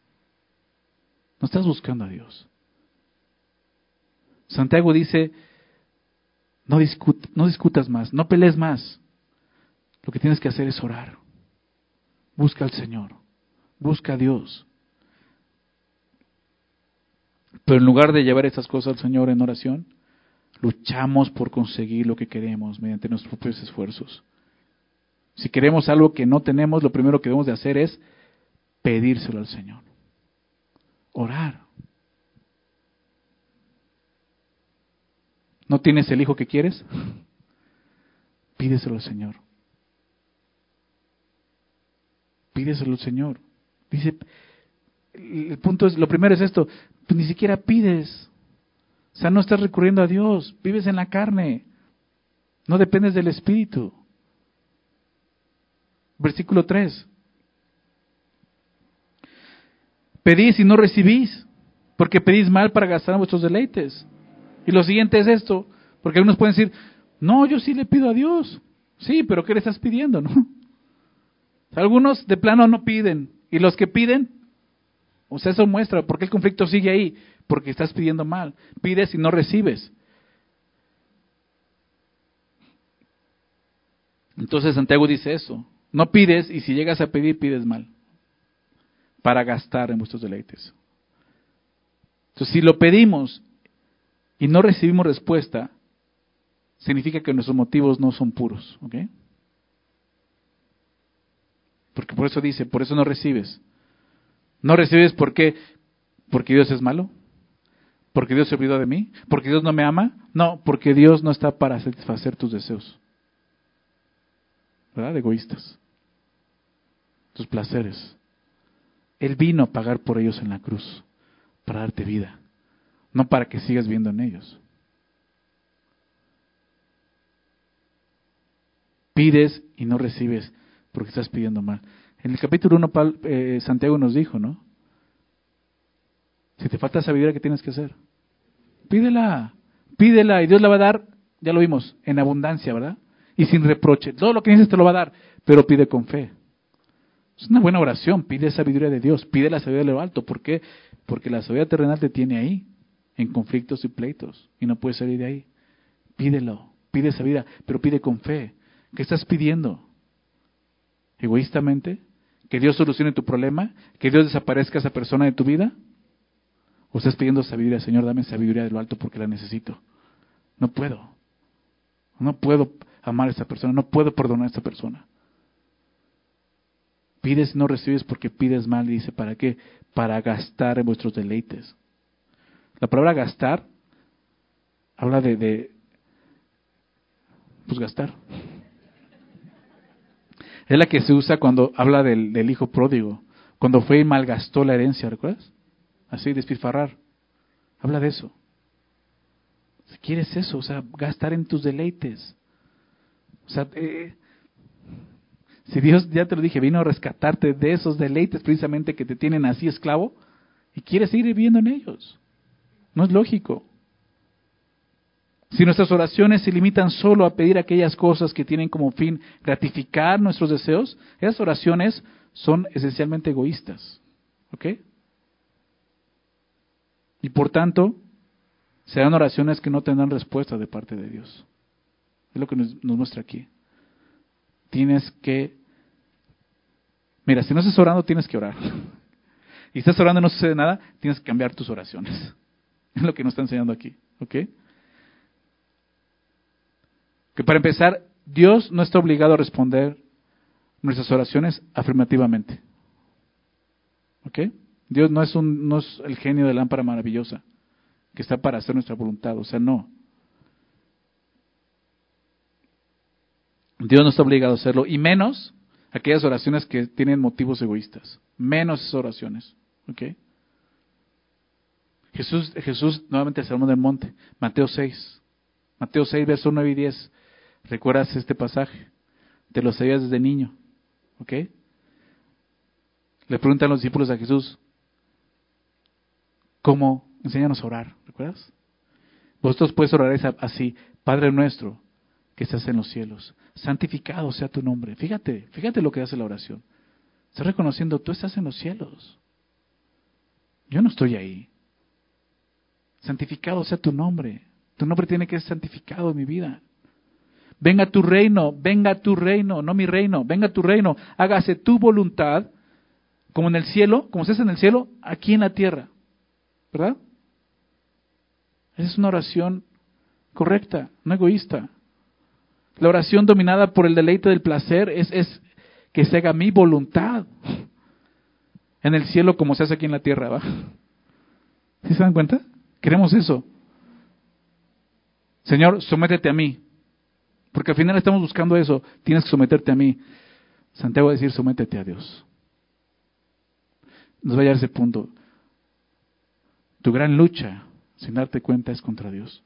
No estás buscando a Dios. Santiago dice, no, no discutas más, no pelees más. Lo que tienes que hacer es orar. Busca al Señor, busca a Dios. Pero en lugar de llevar estas cosas al Señor en oración, luchamos por conseguir lo que queremos mediante nuestros propios esfuerzos. Si queremos algo que no tenemos, lo primero que debemos de hacer es pedírselo al Señor. Orar. ¿No tienes el hijo que quieres? Pídeselo al Señor. Pídeselo al Señor. Dice, el punto es, lo primero es esto, ni siquiera pides. O sea, no estás recurriendo a Dios, vives en la carne, no dependes del Espíritu. Versículo 3. Pedís y no recibís, porque pedís mal para gastar vuestros deleites. Y lo siguiente es esto, porque algunos pueden decir, no, yo sí le pido a Dios. Sí, pero ¿qué le estás pidiendo? ¿no? Algunos de plano no piden, y los que piden, o sea, eso muestra por qué el conflicto sigue ahí, porque estás pidiendo mal. Pides y no recibes. Entonces Santiago dice eso. No pides y si llegas a pedir, pides mal. Para gastar en vuestros deleites. Entonces, si lo pedimos y no recibimos respuesta, significa que nuestros motivos no son puros. ¿Ok? Porque por eso dice, por eso no recibes. No recibes por qué? Porque Dios es malo. ¿Porque Dios se olvidó de mí? ¿Porque Dios no me ama? No, porque Dios no está para satisfacer tus deseos. ¿Verdad? Egoístas. Tus placeres. Él vino a pagar por ellos en la cruz, para darte vida, no para que sigas viendo en ellos. Pides y no recibes porque estás pidiendo mal. En el capítulo 1, eh, Santiago nos dijo, ¿no? Si te falta sabiduría, ¿qué tienes que hacer? Pídela, pídela y Dios la va a dar, ya lo vimos, en abundancia, ¿verdad? Y sin reproche. Todo lo que dices te lo va a dar, pero pide con fe. Es una buena oración, pide sabiduría de Dios, pide la sabiduría de lo alto. ¿Por qué? Porque la sabiduría terrenal te tiene ahí, en conflictos y pleitos, y no puedes salir de ahí. Pídelo, pide sabiduría, pero pide con fe. ¿Qué estás pidiendo? ¿Egoístamente? ¿Que Dios solucione tu problema? ¿Que Dios desaparezca a esa persona de tu vida? ¿O estás pidiendo sabiduría, Señor, dame sabiduría de lo alto porque la necesito? No puedo. No puedo amar a esta persona, no puedo perdonar a esta persona. Pides no recibes porque pides mal dice, ¿para qué? Para gastar en vuestros deleites. La palabra gastar habla de, de pues gastar. Es la que se usa cuando habla del, del hijo pródigo, cuando fue y malgastó la herencia, ¿recuerdas? Así, despilfarrar. Habla de eso. Si quieres eso, o sea, gastar en tus deleites. O sea, eh, si Dios, ya te lo dije, vino a rescatarte de esos deleites precisamente que te tienen así esclavo y quieres seguir viviendo en ellos. No es lógico. Si nuestras oraciones se limitan solo a pedir aquellas cosas que tienen como fin gratificar nuestros deseos, esas oraciones son esencialmente egoístas. ¿Ok? Y por tanto, serán oraciones que no tendrán respuesta de parte de Dios. Es lo que nos, muestra aquí. Tienes que... Mira, si no estás orando, tienes que orar. Y estás orando y no sucede nada, tienes que cambiar tus oraciones. Es lo que nos está enseñando aquí. ¿Ok? Que para empezar, Dios no está obligado a responder nuestras oraciones afirmativamente. ¿Ok? Dios no es, un, no es el genio de lámpara maravillosa que está para hacer nuestra voluntad. O sea, no. Dios no está obligado a hacerlo. Y menos aquellas oraciones que tienen motivos egoístas. Menos esas oraciones. ¿Ok? Jesús, Jesús nuevamente el Sermón del Monte. Mateo 6. Mateo 6, versos 9 y 10. ¿Recuerdas este pasaje? Te lo sabías desde niño. ¿Ok? Le preguntan los discípulos a Jesús, ¿cómo? Enséñanos a orar, ¿recuerdas? Vosotros puedes orar así, Padre nuestro, que estás en los cielos, santificado sea tu nombre. Fíjate, fíjate lo que hace la oración. Estás reconociendo, tú estás en los cielos. Yo no estoy ahí. Santificado sea tu nombre. Tu nombre tiene que ser santificado en mi vida. Venga tu reino, venga tu reino, no mi reino, venga tu reino. Hágase tu voluntad, como en el cielo, como se hace en el cielo, aquí en la tierra. ¿Verdad? Esa es una oración correcta, no egoísta. La oración dominada por el deleite del placer es, que se haga mi voluntad en el cielo como se hace aquí en la tierra. ¿va? ¿Sí se dan cuenta? Queremos eso. Señor, sométete a mí. Porque al final estamos buscando eso. Tienes que someterte a mí. Santiago va a decir, sométete a Dios. Nos va a llegar ese punto. Tu gran lucha, sin darte cuenta, es contra Dios.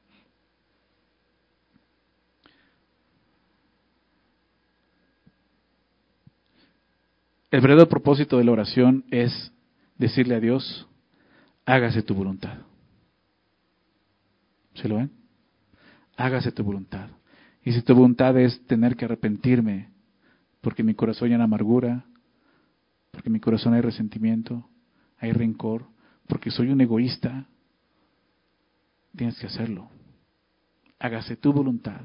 El verdadero propósito de la oración es decirle a Dios, hágase tu voluntad. ¿Se lo ven? Hágase tu voluntad. Y si tu voluntad es tener que arrepentirme porque mi corazón hay amargura, porque mi corazón hay resentimiento, hay rencor, porque soy un egoísta, tienes que hacerlo. Hágase tu voluntad.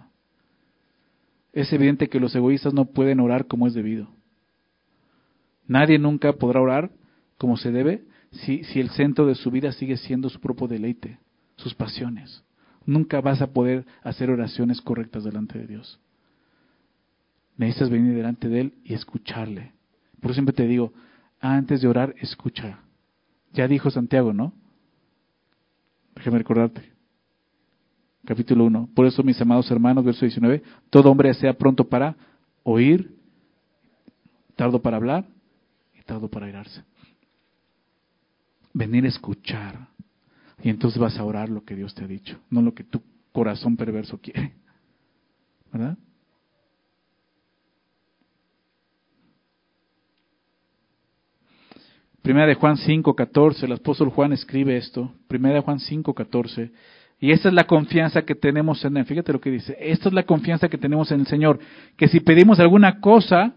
Es evidente que los egoístas no pueden orar como es debido. Nadie nunca podrá orar como se debe si, si el centro de su vida sigue siendo su propio deleite, sus pasiones nunca vas a poder hacer oraciones correctas delante de Dios. Necesitas venir delante de Él y escucharle. Por eso siempre te digo, antes de orar, escucha. Ya dijo Santiago, ¿no? Déjame recordarte. Capítulo 1. Por eso, mis amados hermanos, verso 19, todo hombre sea pronto para oír, tardo para hablar para irarse. Venir a escuchar y entonces vas a orar lo que Dios te ha dicho, no lo que tu corazón perverso quiere. ¿Verdad? Primera de Juan 5:14, el apóstol Juan escribe esto. Primera de Juan 5:14. Y esta es la confianza que tenemos en él. Fíjate lo que dice. Esta es la confianza que tenemos en el Señor. Que si pedimos alguna cosa,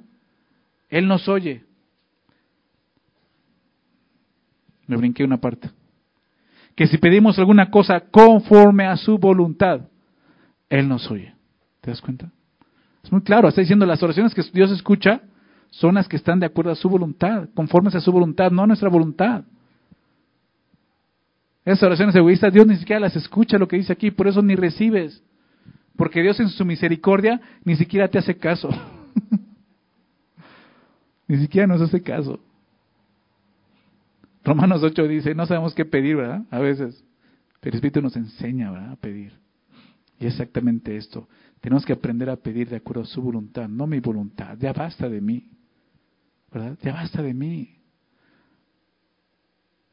Él nos oye. Me brinqué una parte que si pedimos alguna cosa conforme a su voluntad, Él nos oye. ¿Te das cuenta? Es muy claro, está diciendo las oraciones que Dios escucha son las que están de acuerdo a su voluntad, conformes a su voluntad, no a nuestra voluntad. Esas oraciones egoístas, Dios ni siquiera las escucha lo que dice aquí, por eso ni recibes. Porque Dios en su misericordia ni siquiera te hace caso. ni siquiera nos hace caso. Romanos 8 dice, no sabemos qué pedir, ¿verdad? A veces. Pero el Espíritu nos enseña, ¿verdad? A pedir. Y exactamente esto. Tenemos que aprender a pedir de acuerdo a su voluntad, no mi voluntad. Ya basta de mí. ¿Verdad? Ya basta de mí.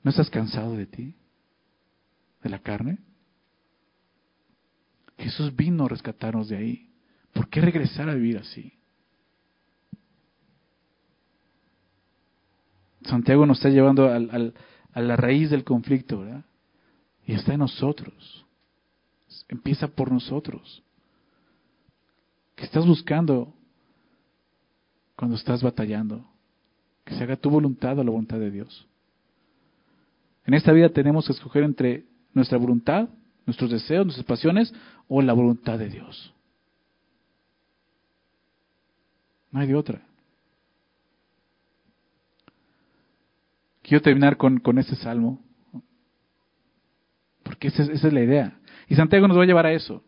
¿No estás cansado de ti? ¿De la carne? Jesús vino a rescatarnos de ahí. ¿Por qué regresar a vivir así? Santiago nos está llevando al, a la raíz del conflicto, ¿verdad? Y está en nosotros. Empieza por nosotros. ¿Qué estás buscando cuando estás batallando? Que se haga tu voluntad o la voluntad de Dios. En esta vida tenemos que escoger entre nuestra voluntad, nuestros deseos, nuestras pasiones o la voluntad de Dios. No hay de otra. Quiero terminar con, con este salmo, porque esa es, la idea. Y Santiago nos va a llevar a eso.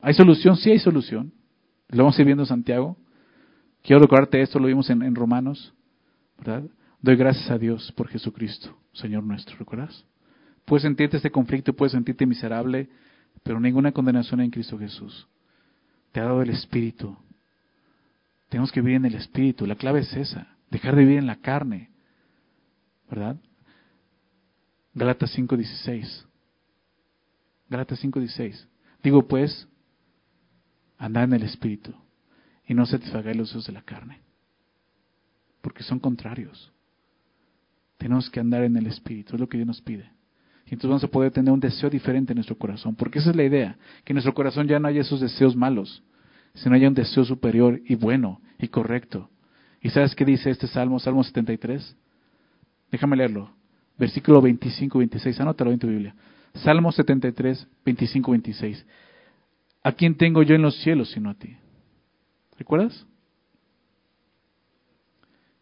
¿Hay solución? Sí hay solución. Lo vamos a ir viendo en Santiago. Quiero recordarte esto, lo vimos en, en Romanos. Doy gracias a Dios por Jesucristo, Señor nuestro, ¿recuerdas? Puedes sentirte este conflicto, puedes sentirte miserable, pero ninguna condenación en Cristo Jesús. Te ha dado el Espíritu. Tenemos que vivir en el Espíritu. La clave es esa, dejar de vivir en la carne. ¿Verdad? Galatas 5.16. Galatas 5.16. Digo pues, andad en el Espíritu y no satisfagáis los deseos de la carne. Porque son contrarios. Tenemos que andar en el Espíritu, es lo que Dios nos pide. Y entonces vamos a poder tener un deseo diferente en nuestro corazón, porque esa es la idea, que en nuestro corazón ya no haya esos deseos malos, sino haya un deseo superior y bueno y correcto. ¿Y sabes qué dice este Salmo, Salmo 73? Déjame leerlo. Versículo 25, 26. Anótalo en tu Biblia. Salmo 73, 25, 26. ¿A quién tengo yo en los cielos sino a ti? ¿Recuerdas?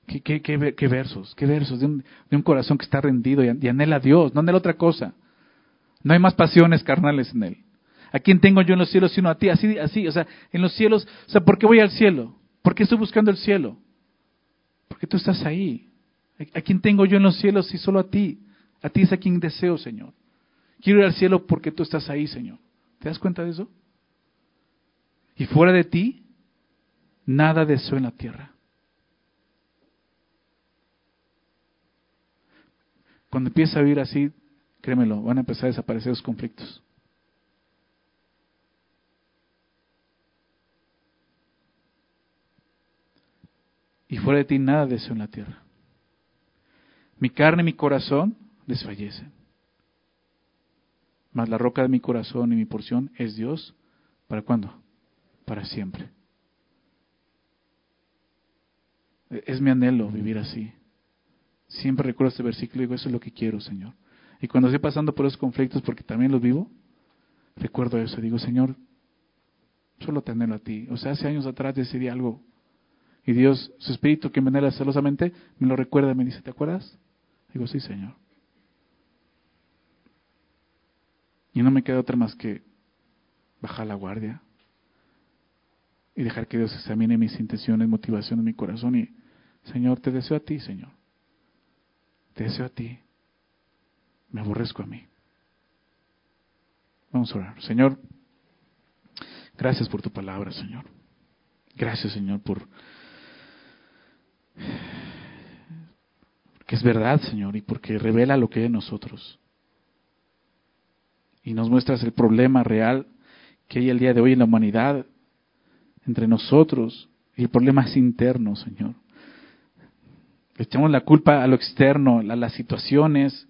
¿Qué, qué, qué, versos? ¿Qué versos? De un, de un, corazón que está rendido y, anhela a Dios, no anhela otra cosa. No hay más pasiones carnales en él. ¿A quién tengo yo en los cielos sino a ti? Así, así, o sea, en los cielos, o sea, ¿por qué voy al cielo? ¿Por qué estoy buscando el cielo? Porque tú estás ahí. ¿A quién tengo yo en los cielos si solo a ti? A ti es a quien deseo, Señor. Quiero ir al cielo porque tú estás ahí, Señor. ¿Te das cuenta de eso? Y fuera de ti, nada deseo en la tierra. Cuando empieza a vivir así, créemelo, van a empezar a desaparecer los conflictos. Y fuera de ti nada deseo en la tierra. Mi carne y mi corazón desfallecen. Mas la roca de mi corazón y mi porción es Dios. ¿Para cuándo? Para siempre. Es mi anhelo vivir así. Siempre recuerdo este versículo y digo, eso es lo que quiero, Señor. Y cuando estoy pasando por esos conflictos, porque también los vivo, recuerdo eso. Digo, Señor, solo te anhelo a ti. O sea, hace años atrás decidí algo. Y Dios, su espíritu que me anhela celosamente, me lo recuerda, me dice, ¿te acuerdas? Digo, sí, Señor. Y no me queda otra más que bajar la guardia y dejar que Dios examine mis intenciones, motivaciones, mi corazón. Y, Señor, te deseo a ti, Señor. Te deseo a ti. Me aborrezco a mí. Vamos a orar. Señor, gracias por tu palabra, Señor. Gracias, Señor, por que es verdad, Señor, y porque revela lo que hay en nosotros. Y nos muestras el problema real que hay el día de hoy en la humanidad, entre nosotros, y el problema es interno, Señor. Le echamos la culpa a lo externo, a las situaciones,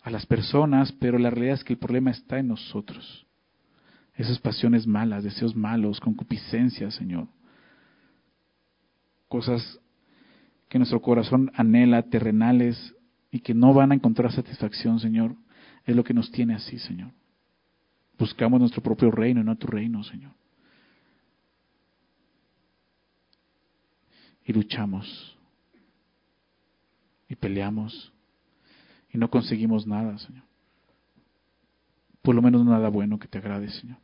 a las personas, pero la realidad es que el problema está en nosotros. Esas pasiones malas, deseos malos, concupiscencia, Señor. Cosas que nuestro corazón anhela, terrenales, y que no van a encontrar satisfacción, Señor, es lo que nos tiene así, Señor. Buscamos nuestro propio reino y no tu reino, Señor. Y luchamos y peleamos y no conseguimos nada, Señor. Por lo menos nada bueno que te agrade, Señor.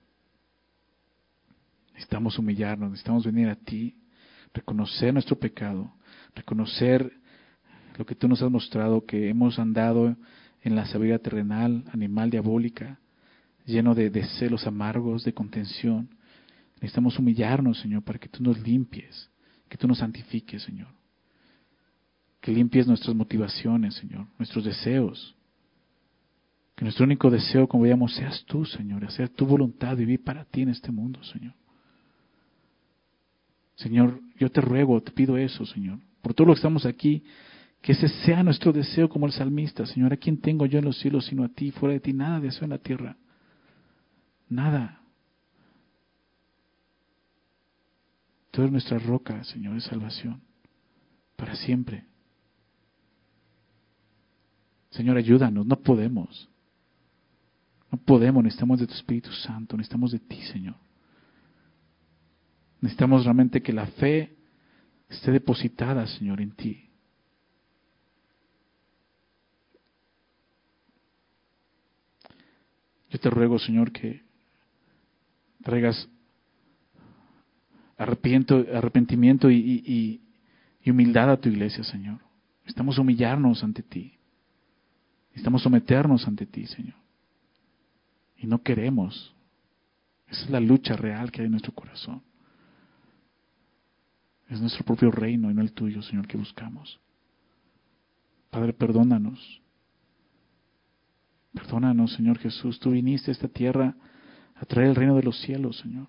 Necesitamos humillarnos, necesitamos venir a ti, reconocer nuestro pecado, reconocer lo que tú nos has mostrado, que hemos andado en la sabiduría terrenal, animal, diabólica, lleno de, celos amargos, de contención. Necesitamos humillarnos, Señor, para que tú nos limpies, que tú nos santifiques, Señor que limpies nuestras motivaciones, Señor, nuestros deseos. Que nuestro único deseo, como veíamos, seas tú, Señor, hacer tu voluntad, vivir para ti en este mundo, Señor. Señor, yo te ruego, te pido eso, Señor, por todo lo que estamos aquí, que ese sea nuestro deseo como el salmista, Señor, ¿a quién tengo yo en los cielos sino a ti? Fuera de ti nada deseo en la tierra. Nada. Tú eres nuestra roca, Señor, de salvación, para siempre. Señor, ayúdanos, no podemos. No podemos, necesitamos de tu Espíritu Santo, necesitamos de ti, Señor. Necesitamos realmente que la fe esté depositada, Señor, en ti. Yo te ruego, Señor, que traigas arrepentimiento y, y humildad a tu iglesia, Señor. Necesitamos humillarnos ante ti. Necesitamos someternos ante ti, Señor. Y no queremos. Esa es la lucha real que hay en nuestro corazón. Es nuestro propio reino y no el tuyo, Señor, que buscamos. Padre, perdónanos. Perdónanos, Señor Jesús. Tú viniste a esta tierra a traer el reino de los cielos, Señor.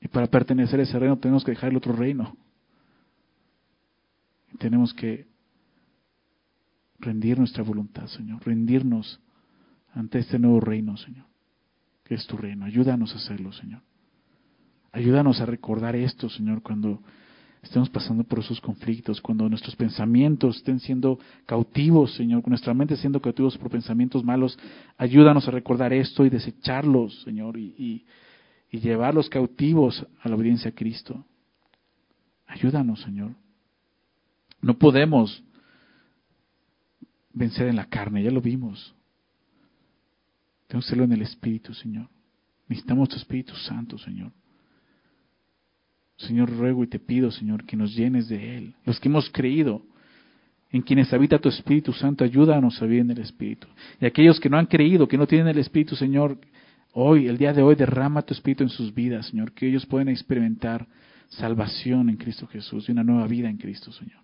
Y para pertenecer a ese reino tenemos que dejar el otro reino. Y tenemos que rendir nuestra voluntad, Señor. Rendirnos ante este nuevo reino, Señor. Que es tu reino. Ayúdanos a hacerlo, Señor. Ayúdanos a recordar esto, Señor, cuando estemos pasando por esos conflictos, cuando nuestros pensamientos estén siendo cautivos, Señor, nuestra mente siendo cautivos por pensamientos malos, ayúdanos a recordar esto y desecharlos, Señor, y, y llevarlos cautivos a la obediencia a Cristo. Ayúdanos, Señor. No podemos vencer en la carne, ya lo vimos. Tenemos que hacerlo en el Espíritu, Señor. Necesitamos tu Espíritu Santo, Señor. Señor, ruego y te pido, Señor, que nos llenes de Él. Los que hemos creído en quienes habita tu Espíritu Santo, ayúdanos a vivir en el Espíritu. Y aquellos que no han creído, que no tienen el Espíritu, Señor, hoy, el día de hoy, derrama tu Espíritu en sus vidas, Señor, que ellos puedan experimentar salvación en Cristo Jesús y una nueva vida en Cristo, Señor.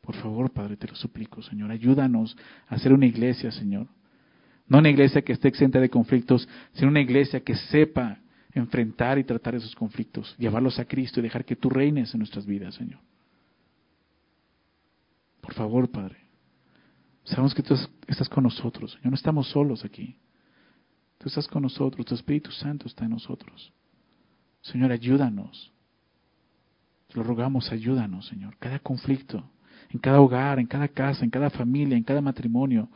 Por favor, Padre, te lo suplico, Señor, ayúdanos a hacer una iglesia, Señor. No una iglesia que esté exenta de conflictos, sino una iglesia que sepa enfrentar y tratar esos conflictos, llevarlos a Cristo y dejar que tú reines en nuestras vidas, Señor. Por favor, Padre. Sabemos que tú estás con nosotros, Señor. No estamos solos aquí. Tú estás con nosotros, tu Espíritu Santo está en nosotros. Señor, ayúdanos. Te lo rogamos, ayúdanos, Señor. Cada conflicto, en cada hogar, en cada casa, en cada familia, en cada matrimonio,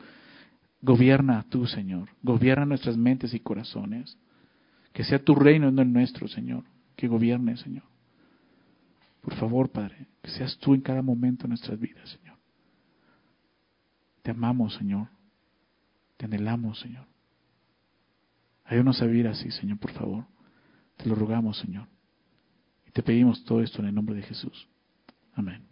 gobierna tú, Señor. Gobierna nuestras mentes y corazones. Que sea tu reino, no el nuestro, Señor. Que gobierne, Señor. Por favor, Padre, que seas tú en cada momento de nuestras vidas, Señor. Te amamos, Señor. Te anhelamos, Señor. Ayúdanos a vivir así, Señor, por favor. Te lo rogamos, Señor. Y te pedimos todo esto en el nombre de Jesús. Amén.